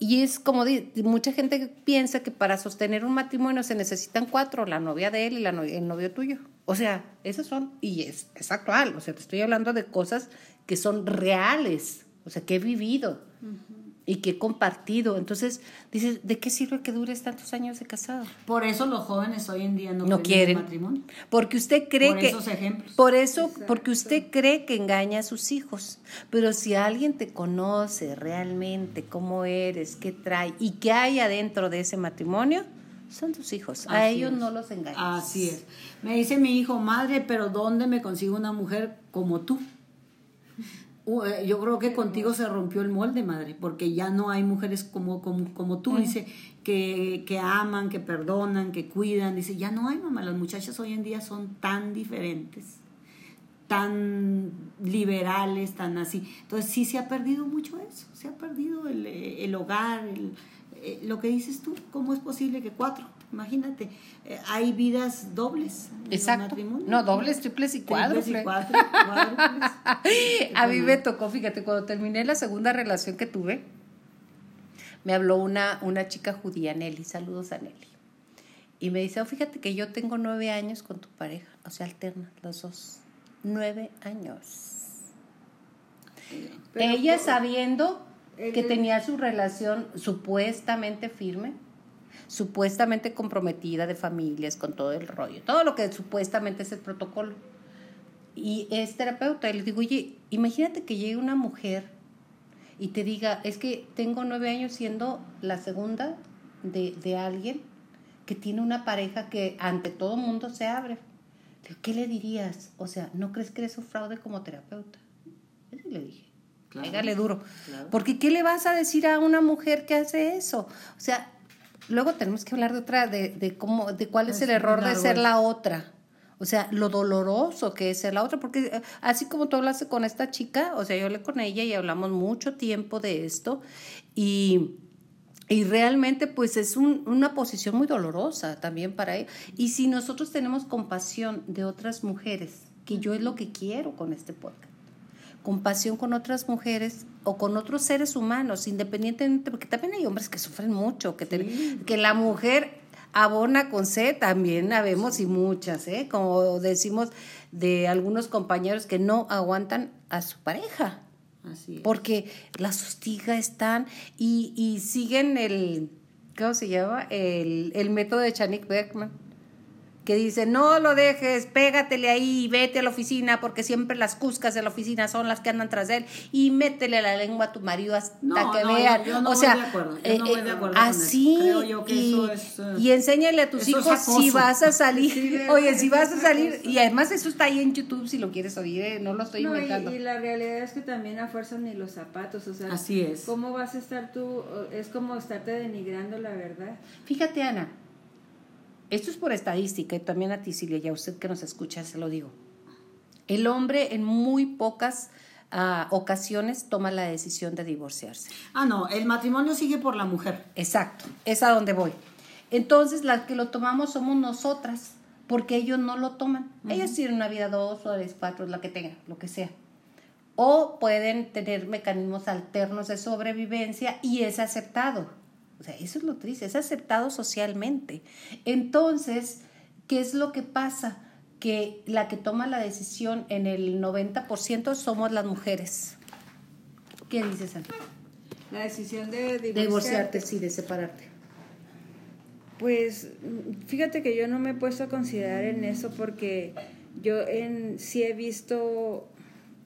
Y es como mucha gente piensa que para sostener un matrimonio se necesitan cuatro, la novia de él y la no- el novio tuyo. O sea, esos son, y es, es actual, o sea, te estoy hablando de cosas que son reales, o sea, que he vivido y que he compartido. Entonces, dices, ¿de qué sirve que dures tantos años de casado? Por eso los jóvenes hoy en día no, No quieren. matrimonio. Porque usted cree Por que... esos ejemplos. Por eso, porque usted cree que engaña a sus hijos. Pero si alguien te conoce realmente cómo eres, qué trae y qué hay adentro de ese matrimonio, son tus hijos. a Así ellos es. no los engañas. Así es. Me dice mi hijo, madre, pero ¿dónde me consigo una mujer como tú? Uh, eh, Yo creo que contigo se rompió el molde, madre, porque ya no hay mujeres como, como, como tú, dice, que, que aman, que perdonan, que cuidan. Dice, ya no hay, mamá, las muchachas hoy en día son tan diferentes, tan liberales, tan así. Entonces sí se ha perdido mucho eso, se ha perdido el, eh, el hogar, el, eh, lo que dices tú, ¿cómo es posible que cuatro? Imagínate, eh, hay vidas dobles. Exacto. No, dobles, triples y Triples y cuádruples. cuatro- cuádruples. A mí me tocó, fíjate, cuando terminé la segunda relación que tuve, me habló una, una chica judía, Nelly, saludos a Nelly. Y me dice, oh, fíjate que yo tengo nueve años con tu pareja, o sea, alterna los dos. Nueve años. Pero Ella sabiendo que tenía su relación supuestamente firme, supuestamente comprometida de familias, con todo el rollo, todo lo que supuestamente es el protocolo. Y es terapeuta, y le digo, oye, imagínate que llegue una mujer y te diga, es que tengo nueve años siendo la segunda de, de alguien que tiene una pareja que ante todo mundo se abre. ¿Qué le dirías? O sea, ¿no crees que eres un fraude como terapeuta? Eso le dije. Claro, duro. Porque ¿qué le vas a decir a una mujer que hace eso? O sea, luego tenemos que hablar de otra, de, de cómo, de cuál es, el error de ser la otra. O sea, lo doloroso que es ser la otra, porque eh, así como tú hablaste con esta chica, o sea, yo hablé con ella y hablamos mucho tiempo de esto y, y realmente pues es un, una posición muy dolorosa también para ella. Y si nosotros tenemos compasión de otras mujeres, que yo es lo que quiero con este podcast, compasión con otras mujeres o con otros seres humanos, independientemente, porque también hay hombres que sufren mucho, que, que la mujer abona con C, también habemos y muchas, ¿eh? como decimos de algunos compañeros que no aguantan a su pareja. Así Porque las hostiga están y, y siguen el, ¿cómo se llama? El, el método de Chanik Beckman que dice, no lo dejes, pégatele ahí y vete a la oficina, porque siempre las cuscas de la oficina son las que andan tras él, y métele la lengua a tu marido hasta que vean. o sea, así, y, enséñale a tus hijos si vas a salir, oye, si vas a salir, y además eso está ahí en YouTube si lo quieres oír, ¿eh? no lo estoy inventando. Y, la realidad es que también a fuerza ni los zapatos, o sea, así es. ¿cómo vas a estar tú? Es como estarte denigrando la verdad. Fíjate, Ana, esto es por estadística y también a ti, Silvia, y a usted que nos escucha, se lo digo. El hombre en muy pocas ah, ocasiones toma la decisión de divorciarse. Ah, no, el matrimonio sigue por la mujer. Exacto, es a donde voy. Entonces, las que lo tomamos somos nosotras, porque ellos no lo toman. Ellos tienen una vida dos o cuatro, lo que tengan, lo que sea. O pueden tener mecanismos alternos de sobrevivencia y es aceptado. O sea, eso es lo triste, es aceptado socialmente. Entonces, ¿qué es lo que pasa? Que la que toma la decisión en el 90% somos las mujeres. ¿Qué dices, Ana? La decisión de divorciarte. divorciarte, sí, de separarte. Pues fíjate que yo no me he puesto a considerar en eso porque yo en, sí he visto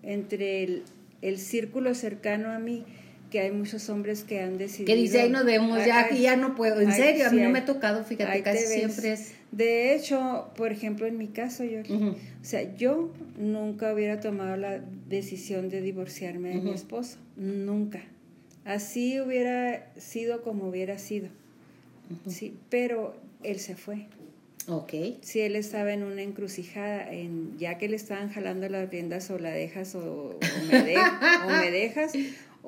entre el, el círculo cercano a mí, que hay muchos hombres que han decidido... Que dice, ahí nos vemos, ya aquí ya no puedo. En serio, a mí no me ha tocado, fíjate, casi siempre es... De hecho, por ejemplo, en mi caso, yo, o sea, yo nunca hubiera tomado la decisión de divorciarme de mi esposo, nunca. Así hubiera sido como hubiera sido. Sí, pero él se fue. Ok. Si él estaba en una encrucijada, en, ya que le estaban jalando las riendas o la dejas o, me, o me dejas,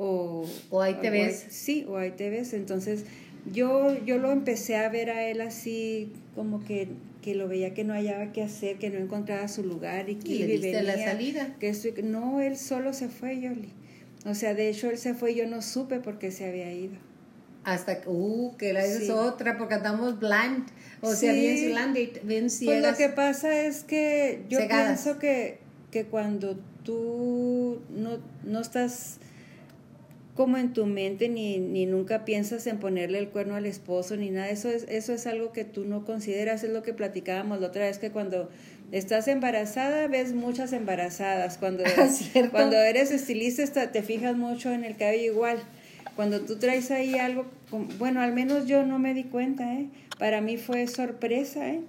o, o ahí te ves. sí, o ahí te ves. Entonces, yo, yo lo empecé a ver a él así, como que, que lo veía que no hallaba qué hacer, que no encontraba su lugar y que ¿Y le la salida. Que no, él solo se fue, Yoli. O sea, de hecho, él se fue y yo no supe por qué se había ido. Hasta que, uh, que la es otra, porque andamos blind, o sea, bien, bien ciegas. Pues lo que pasa es que yo pienso que, que cuando tú no, no estás como en tu mente ni, ni nunca piensas en ponerle el cuerno al esposo ni nada. Eso es, eso es algo que tú no consideras, es lo que platicábamos la otra vez, que cuando estás embarazada ves muchas embarazadas. Cuando, ah, cuando eres estilista te fijas mucho en el cabello igual. Cuando tú traes ahí algo, bueno, al menos yo no me di cuenta, ¿eh? Para mí fue sorpresa, ¿eh?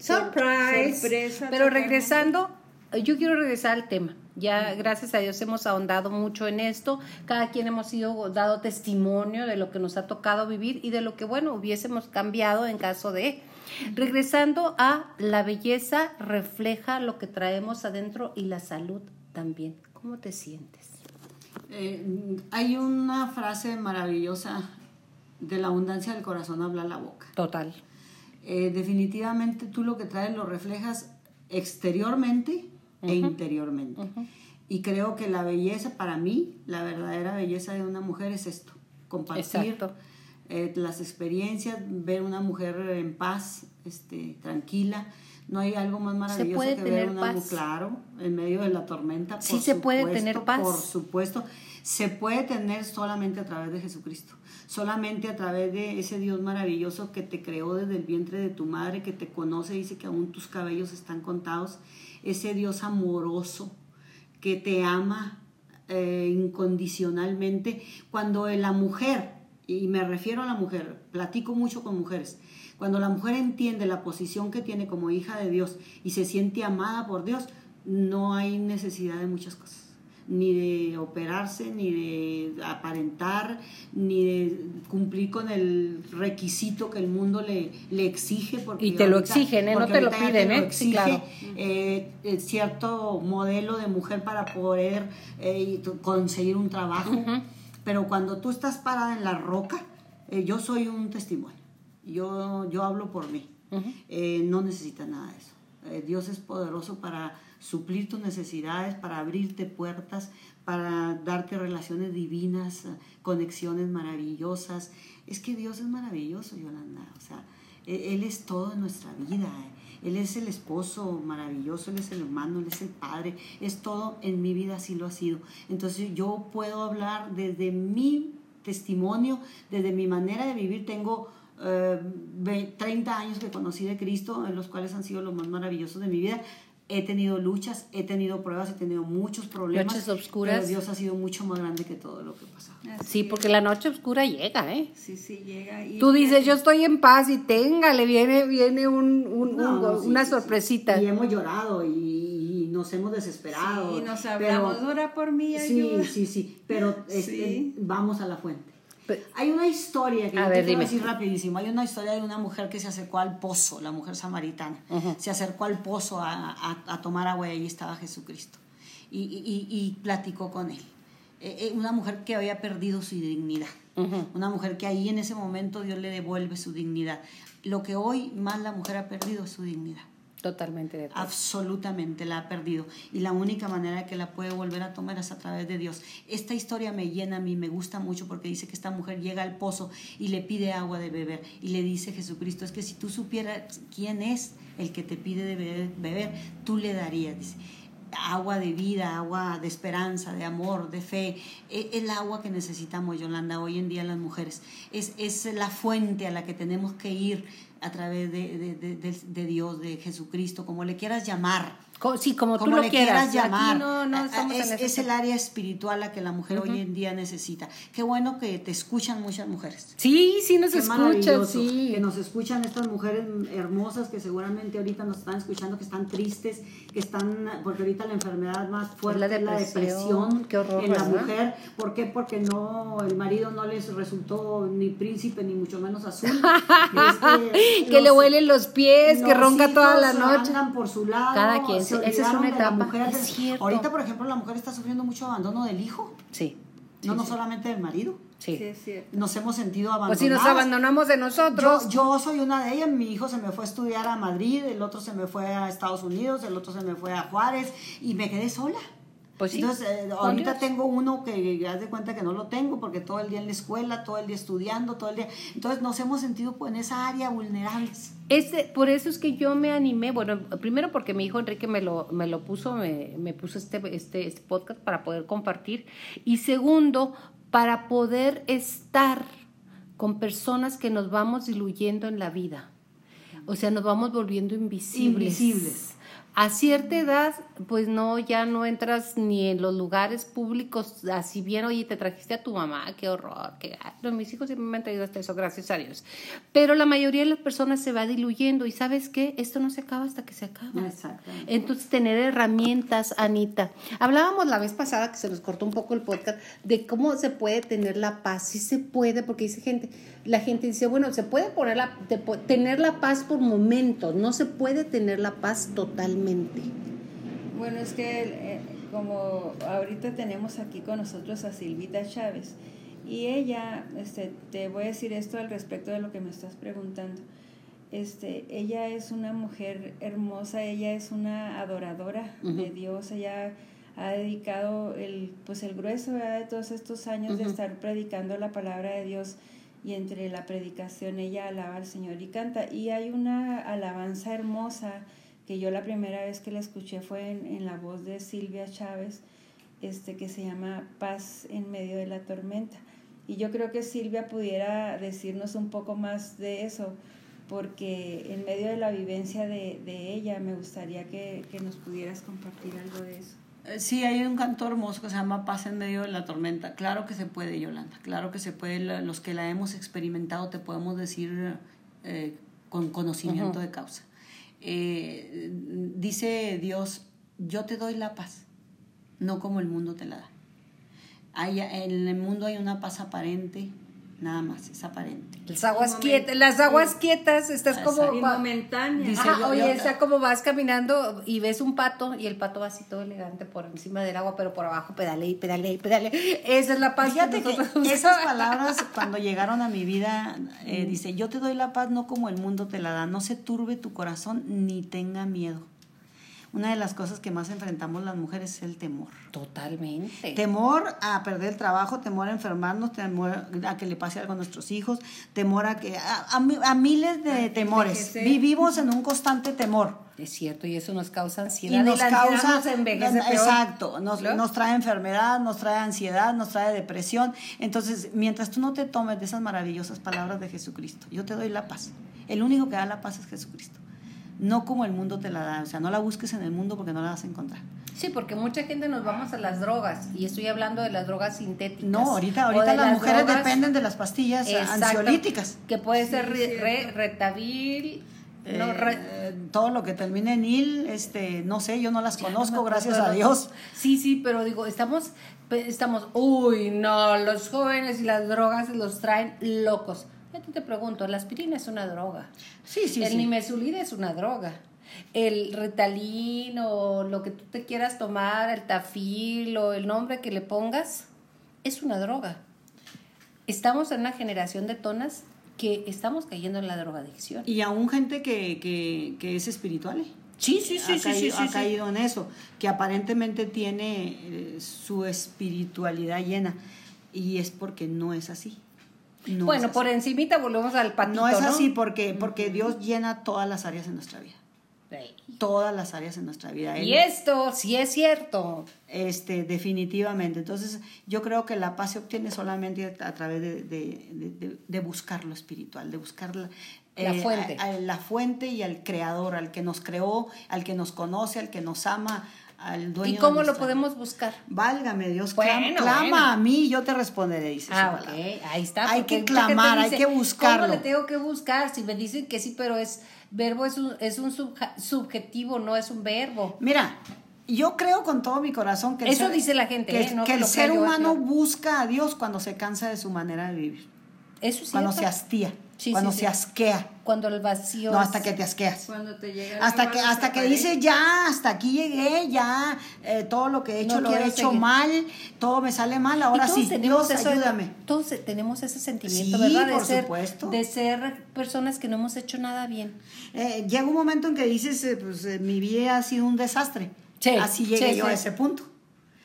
Surprise. Sorpresa. Pero regresando, yo quiero regresar al tema. Ya, gracias a Dios, hemos ahondado mucho en esto. Cada quien hemos sido dado testimonio de lo que nos ha tocado vivir y de lo que, bueno, hubiésemos cambiado en caso de. Regresando a la belleza refleja lo que traemos adentro y la salud también. ¿Cómo te sientes? Eh, hay una frase maravillosa de la abundancia del corazón habla la boca. Total. Eh, definitivamente tú lo que traes lo reflejas exteriormente e interiormente. Y creo que la belleza para mí, la verdadera belleza de una mujer es esto, compartir eh, las experiencias, ver una mujer en paz, este, tranquila. No hay algo más maravilloso que ver una mujer, claro, en medio de la tormenta. Por sí se puede tener paz. Por supuesto, se puede tener solamente a través de Jesucristo, solamente a través de ese Dios maravilloso que te creó desde el vientre de tu madre, que te conoce, dice que aún tus cabellos están contados ese Dios amoroso que te ama eh, incondicionalmente. Cuando la mujer, y me refiero a la mujer, platico mucho con mujeres, Cuando la mujer entiende la posición que tiene como hija de Dios y se siente amada por Dios, no hay necesidad de muchas cosas ni de operarse, ni de aparentar, ni de cumplir con el requisito que el mundo le, le exige. Porque y te lo exigen, ¿eh? no te lo piden, ¿eh? sí, claro. Eh, cierto modelo de mujer para poder conseguir un trabajo. Pero cuando tú estás parada en la roca, yo soy un testimonio. Yo, yo hablo por mí. no necesitas nada de eso. Dios es poderoso para suplir tus necesidades, para abrirte puertas, para darte relaciones divinas, conexiones maravillosas. Es que Dios es maravilloso, Yolanda. O sea, e-, Él es todo en nuestra vida. Él es el esposo maravilloso, Él es el hermano, Él es el padre, es todo en mi vida, así lo ha sido. Entonces yo puedo hablar desde mi testimonio, desde mi manera de vivir. Tengo 30 eh, años que conocí de Cristo, en los cuales han sido los más maravillosos de mi vida he tenido luchas, he tenido pruebas, he tenido muchos problemas. Noches oscuras. Pero Dios ha sido mucho más grande que todo lo que pasa. Sí, porque la noche oscura llega, ¿eh? Sí, sí, llega. Y Tú dices, yo estoy en paz y tenga, le viene, viene un, una sorpresita. Y hemos llorado y, nos hemos desesperado. Sí, nos hablamos, pero, por mí, ayuda. Sí, sí, sí, pero este, vamos a la fuente. Hay una historia que a ver, quiero decir rapidísimo. Hay una historia de una mujer que se acercó al pozo, la mujer samaritana. Se acercó al pozo a, a, tomar agua y ahí estaba Jesucristo. Y, y, y platicó con él. Eh, eh, una mujer que había perdido su dignidad. Una mujer que ahí en ese momento Dios le devuelve su dignidad. Lo que hoy más la mujer ha perdido es su dignidad. Totalmente de Absolutamente la ha perdido. Y la única manera que la puede volver a tomar es a través de Dios. Esta historia me llena a mí, me gusta mucho porque dice que esta mujer llega al pozo y le pide agua de beber. Y le dice Jesucristo, es que si tú supieras quién es el que te pide de beber, tú le darías. Dice agua de vida, agua de esperanza, de amor, de fe. El agua que necesitamos, Yolanda, hoy en día las mujeres. Es, es la fuente a la que tenemos que ir a través de, de, de, de, Dios, de Jesucristo, como le quieras llamar. Sí, como, tú lo le quieras, llamar. es, el área espiritual la que la mujer hoy en día necesita. Qué bueno que te escuchan muchas mujeres. Sí, sí nos escuchan, sí. Que nos escuchan estas mujeres hermosas que seguramente ahorita nos están escuchando, que están tristes, que están, porque ahorita la enfermedad más fuerte es la depresión, Qué horror, en la mujer. ¿Por qué? Porque no, el marido no les resultó ni príncipe, ni mucho menos azul. Este, que le huelen los pies, que ronca toda la noche. por su lado. Cada quien esa es una etapa. Ahorita, por ejemplo, la mujer está sufriendo mucho abandono del hijo. Sí. No, no solamente del marido. Sí. Nos hemos sentido abandonados. Pues si nos abandonamos de nosotros. Yo, soy una de ellas. Mi hijo se me fue a estudiar a Madrid, el otro se me fue a Estados Unidos, el otro se me fue a Juárez y me quedé sola. Pues Entonces, eh, ahorita tengo uno que ya de cuenta que no lo tengo porque todo el día en la escuela, todo el día estudiando, todo el día. Entonces, nos hemos sentido pues, en esa área vulnerables. Este, por eso es que yo me animé, bueno, primero porque mi hijo Enrique me lo, me lo puso, me, me puso este, este, este podcast para poder compartir. Y segundo, para poder estar con personas que nos vamos diluyendo en la vida. O sea, nos vamos volviendo invisibles. Invisibles. A cierta edad, pues no, ya no entras ni en los lugares públicos, así bien, oye, te trajiste a tu mamá, qué horror, qué gato. Mis hijos siempre me han traído hasta eso, gracias a Dios. Pero la mayoría de las personas se va diluyendo y ¿sabes qué? Esto no se acaba hasta que se acaba. Exactamente. Entonces, tener herramientas, Anita. Hablábamos la vez pasada, que se nos cortó un poco el podcast, de cómo se puede tener la paz. Sí se puede, porque dice gente, la gente dice, bueno, se puede poner la, tener la paz por momentos, no se puede tener la paz totalmente. Bueno, es que eh, como ahorita tenemos aquí con nosotros a Silvita Chávez y ella, este, te voy a decir esto al respecto de lo que me estás preguntando. Este, ella es una mujer hermosa, ella es una adoradora de Dios, ella ha dedicado el, pues el grueso de todos estos años de estar predicando la palabra de Dios y entre la predicación ella alaba al Señor y canta. Y hay una alabanza hermosa que yo la primera vez que la escuché fue en, la voz de Silvia Chávez, este, que se llama Paz en medio de la tormenta. Y yo creo que Silvia pudiera decirnos un poco más de eso, porque en medio de la vivencia de, ella me gustaría que, que nos pudieras compartir algo de eso. Eh, sí, hay un canto hermoso que se llama Paz en medio de la tormenta. Claro que se puede, Yolanda. Claro que se puede. Los que la hemos experimentado te podemos decir eh, con conocimiento de causa. Eh, dice Dios, yo te doy la paz, no como el mundo te la da. Hay, en el mundo hay una paz aparente, nada más, es aparente. Las aguas quietas, las aguas quietas, estás como momentánea. Dice, oye, está como vas caminando y ves un pato y el pato va así todo elegante por encima del agua, pero por abajo pedale y pedale y pedale. Esa es la paz. Fíjate que, esas palabras cuando llegaron a mi vida, eh, dice, yo te doy la paz no como el mundo te la da, no se turbe tu corazón ni tenga miedo una de las cosas que más enfrentamos las mujeres es el temor. Totalmente. Temor a perder el trabajo, temor a enfermarnos, temor a que le pase algo a nuestros hijos, temor a que a, miles de temores. Vivimos en un constante temor. Es cierto, y eso nos causa ansiedad. Y nos causa, exacto, nos, nos, trae enfermedad, nos trae ansiedad, nos trae depresión. Entonces, mientras tú no te tomes de esas maravillosas palabras de Jesucristo, yo te doy la paz. El único que da la paz es Jesucristo no como el mundo te la da, o sea, no la busques en el mundo porque no la vas a encontrar. Sí, porque mucha gente nos vamos a las drogas y estoy hablando de las drogas sintéticas. No, ahorita, ahorita las, mujeres dependen de las pastillas ansiolíticas. Que puede ser retabil, eh, todo lo que termine en il, este, no sé, yo no las conozco, gracias a Dios. Sí, sí, pero digo, estamos, estamos, uy, no, los jóvenes y las drogas los traen locos. Yo te pregunto, la aspirina es una droga. Sí, sí, El nimesulida es una droga. El retalín o lo que tú te quieras tomar, el tafil o el nombre que le pongas, es una droga. Estamos en una generación de tonas que estamos cayendo en la drogadicción. Y aún gente que, que, que es espiritual. ¿eh? Sí, sí, sí, ha caído, ha caído en eso, que aparentemente tiene eh, su espiritualidad llena y es porque no es así bueno, por encimita volvemos al patito, No es así porque, porque Dios llena todas las áreas de nuestra vida. Todas las áreas de nuestra vida. y esto sí es cierto. Este, definitivamente. Entonces, yo creo que la paz se obtiene solamente a través de, buscar lo espiritual, de buscar la, eh, fuente. la fuente y al creador, al que nos creó, al que nos conoce, al que nos ama, ¿Y cómo lo podemos buscar? Válgame Dios, clama, a mí, yo te responderé, dice ah, ahí está. Hay que clamar, hay que buscarlo. ¿Cómo le tengo que buscar? Si me dicen que sí, pero es verbo es un, es un subjetivo, no es un verbo. Mira, yo creo con todo mi corazón que eso dice la gente, que, ¿eh? que el ser humano busca a Dios cuando se cansa de su manera de vivir. Eso Cuando se hastía cuando se asquea. Cuando el vacío. No, hasta que te asqueas. Cuando te llega hasta que hasta que dices ya, hasta aquí llegué, ya eh, todo lo que he hecho lo he hecho mal, todo me sale mal, ahora sí, Dios ayúdame. Todos tenemos ese sentimiento, ¿verdad? De por ser, supuesto. De ser personas que no hemos hecho nada bien. Eh, llega un momento en que dices, eh, pues mi vida ha sido un desastre. Así llegué yo a ese punto.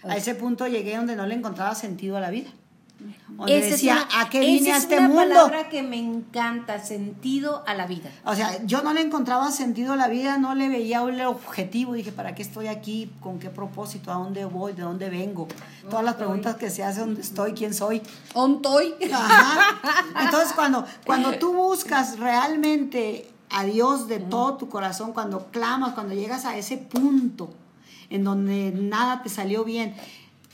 A ese punto llegué donde no le encontraba sentido a la vida. Donde decía, ¿a qué vine a este mundo? Es una palabra que me encanta, sentido a la vida. O sea, yo no le encontraba sentido a la vida, no le veía un objetivo. Dije, ¿para qué estoy aquí? ¿Con qué propósito? ¿A dónde voy? ¿De dónde vengo? Todas las preguntas que se hacen, ¿dónde estoy? ¿Quién soy? ¿Dónde estoy? Entonces, cuando, cuando tú buscas realmente a Dios de todo tu corazón, cuando clamas, cuando llegas a ese punto en donde nada te salió bien,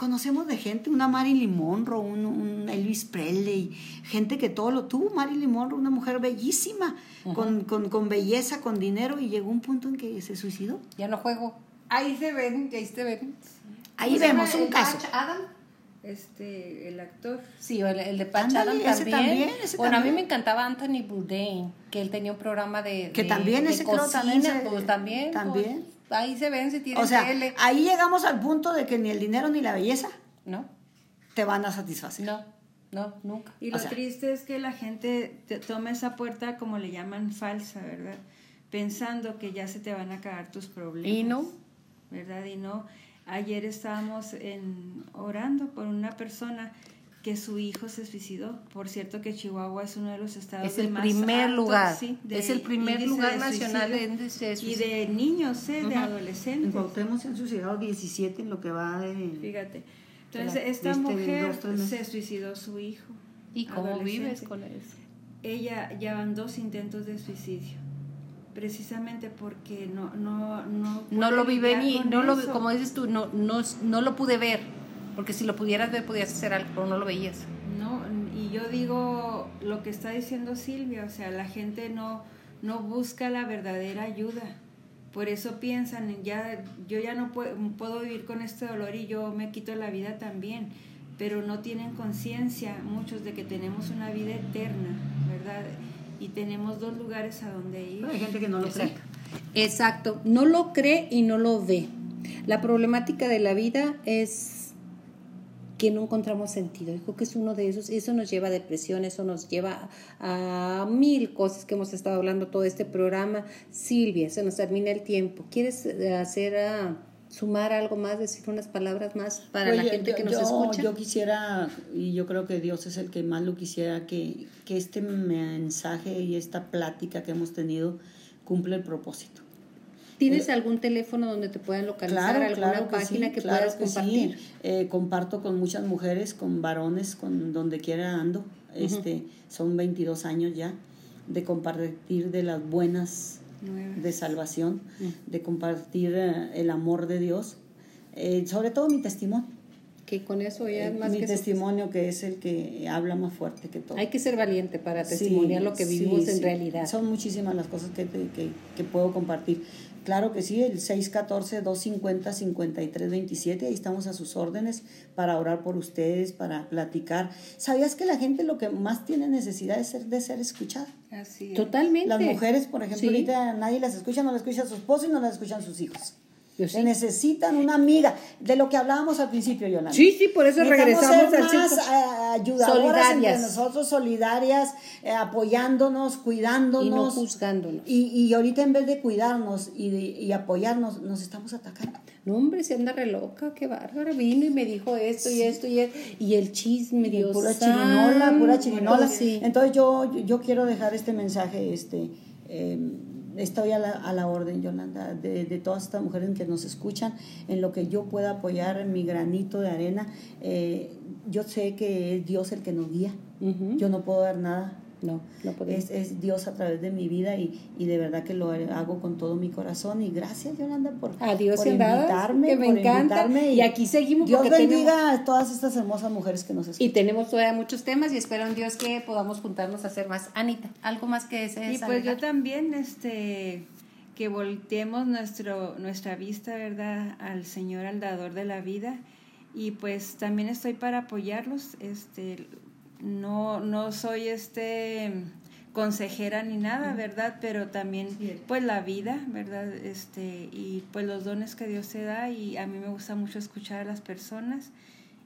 conocemos de gente, una Marilyn Monroe, un, Elvis Presley, gente que todo lo tuvo. Marilyn Monroe, una mujer bellísima, con, belleza, con dinero, y llegó un punto en que se suicidó. Ya no juego. Ahí se ven, ahí se ven. Ahí vemos un caso. Adam? Este, el actor. Sí, el, de Patch Adam también. bueno, a mí me encantaba Anthony Bourdain, que él tenía un programa de, que también ese cocina, también, pues, también, también. Pues, ahí se ven si tienen O sea, ahí llegamos al punto de que ni el dinero ni la belleza no te van a satisfacer. No, no, nunca. Y lo triste es que la gente te toma esa puerta como le llaman falsa, ¿verdad? Pensando que ya se te van a acabar tus problemas. Y no. ¿Verdad? Y no. Ayer estábamos en, orando por una persona que su hijo se suicidó. Por cierto que Chihuahua es uno de los estados es el más primer lugar, sí, es el primer lugar nacional de índice Y de niños, ¿eh? de adolescentes. En Cuauhtémoc se han suicidado 17 en lo que va de... Fíjate. Entonces, esta este, mujer se suicidó su hijo. ¿Y cómo vives con eso? Ella ya van dos intentos de suicidio precisamente porque no no no no lo vive ni no lo como dices tú no no no lo pude ver porque si lo pudieras ver, podías hacer algo, pero no lo veías. No, y yo digo lo que está diciendo Silvia, o sea, la gente no, no busca la verdadera ayuda. Por eso piensan, ya, yo ya no puedo, puedo vivir con este dolor y yo me quito la vida también, pero no tienen conciencia muchos de que tenemos una vida eterna, ¿verdad? Y tenemos dos lugares a donde ir. hay gente que no lo cree. Exacto, no lo cree y no lo ve. La problemática de la vida es que no encontramos sentido. Dijo que es uno de esos, eso nos lleva a depresión, eso nos lleva a, mil cosas que hemos estado hablando todo este programa. Silvia, se nos termina el tiempo. ¿Quieres eh, hacer a sumar algo más, decir unas palabras más para la gente que nos escucha? Yo quisiera, y yo creo que Dios es el que más lo quisiera, que, que este mensaje y esta plática que hemos tenido cumple el propósito. ¿Tienes eh, algún teléfono donde te puedan localizar? ¿Alguna página que puedas compartir? Eh, comparto con muchas mujeres, con varones, con donde quiera ando. este, son 22 años ya de compartir de las buenas de salvación, de compartir eh, el amor de Dios, sobre todo mi testimonio. Que con eso ya es más mi testimonio que es el que habla más fuerte que todo. Hay que ser valiente para testimoniar lo que vivimos en realidad. Son muchísimas las cosas que, que, que puedo compartir. Claro que sí, el 614-250-5327, ahí estamos a sus órdenes para orar por ustedes, para platicar. ¿Sabías que la gente lo que más tiene necesidad es ser, de ser escuchada? Así Totalmente. Las mujeres, por ejemplo, ahorita nadie las escucha, no las escucha a su esposo y no las escuchan sus hijos. Necesitan una amiga, de lo que hablábamos al principio, Yolanda. Sí, sí, por eso regresamos ser más eh, ayudadoras solidarias. nosotros, solidarias, eh, apoyándonos, cuidándonos. Y no juzgándonos. Y, y ahorita en vez de cuidarnos y, y apoyarnos, nos estamos atacando. No, hombre, se anda re loca, qué bárbara. Vino y me dijo esto y esto y, y el chisme, Dios Pura chirinola, pura chirinola. Sí. Entonces yo, yo quiero dejar este mensaje, este... Eh, estoy a la, a la orden, Yolanda, de, de, todas estas mujeres que nos escuchan, en lo que yo pueda apoyar en mi granito de arena. Eh, yo sé que es Dios el que nos guía. Yo no puedo dar nada no, no es, es, Dios a través de mi vida y, y, de verdad que lo hago con todo mi corazón. Y gracias, Yolanda, por, Adiós, invitarme. Que me encanta. y, aquí seguimos. Dios bendiga a todas estas hermosas mujeres que nos escuchan. Y tenemos todavía muchos temas y espero en Dios que podamos juntarnos a hacer más. Anita, ¿algo más que desees? Y pues yo también, este que volteemos nuestro, nuestra vista, ¿verdad?, al Señor, al dador de la vida. Y pues también estoy para apoyarlos. Este, no, no soy este consejera ni nada, ¿verdad? Pero también pues la vida, ¿verdad? Este, y pues los dones que Dios te da y a mí me gusta mucho escuchar a las personas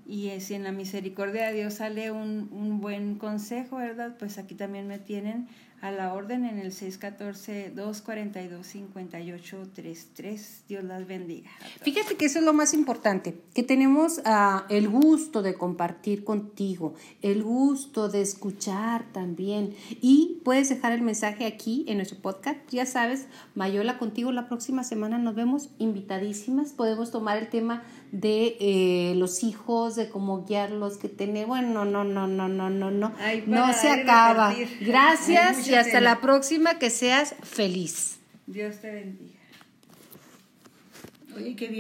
y si en la misericordia de Dios sale un, un buen consejo, ¿verdad? Pues aquí también me tienen a la orden en el 614-242-5833. Dios las bendiga. Fíjate que eso es lo más importante, que tenemos uh, el gusto de compartir contigo, el gusto de escuchar también. Y puedes dejar el mensaje aquí en nuestro podcast. Ya sabes, Mayola contigo la próxima semana nos vemos invitadísimas. Podemos tomar el tema de eh, los hijos, de cómo guiarlos, que tenemos. Bueno, no, no, no, no, no, no. no se acaba. Gracias y hasta la próxima. Que seas feliz. Dios te bendiga. Oye, qué bien.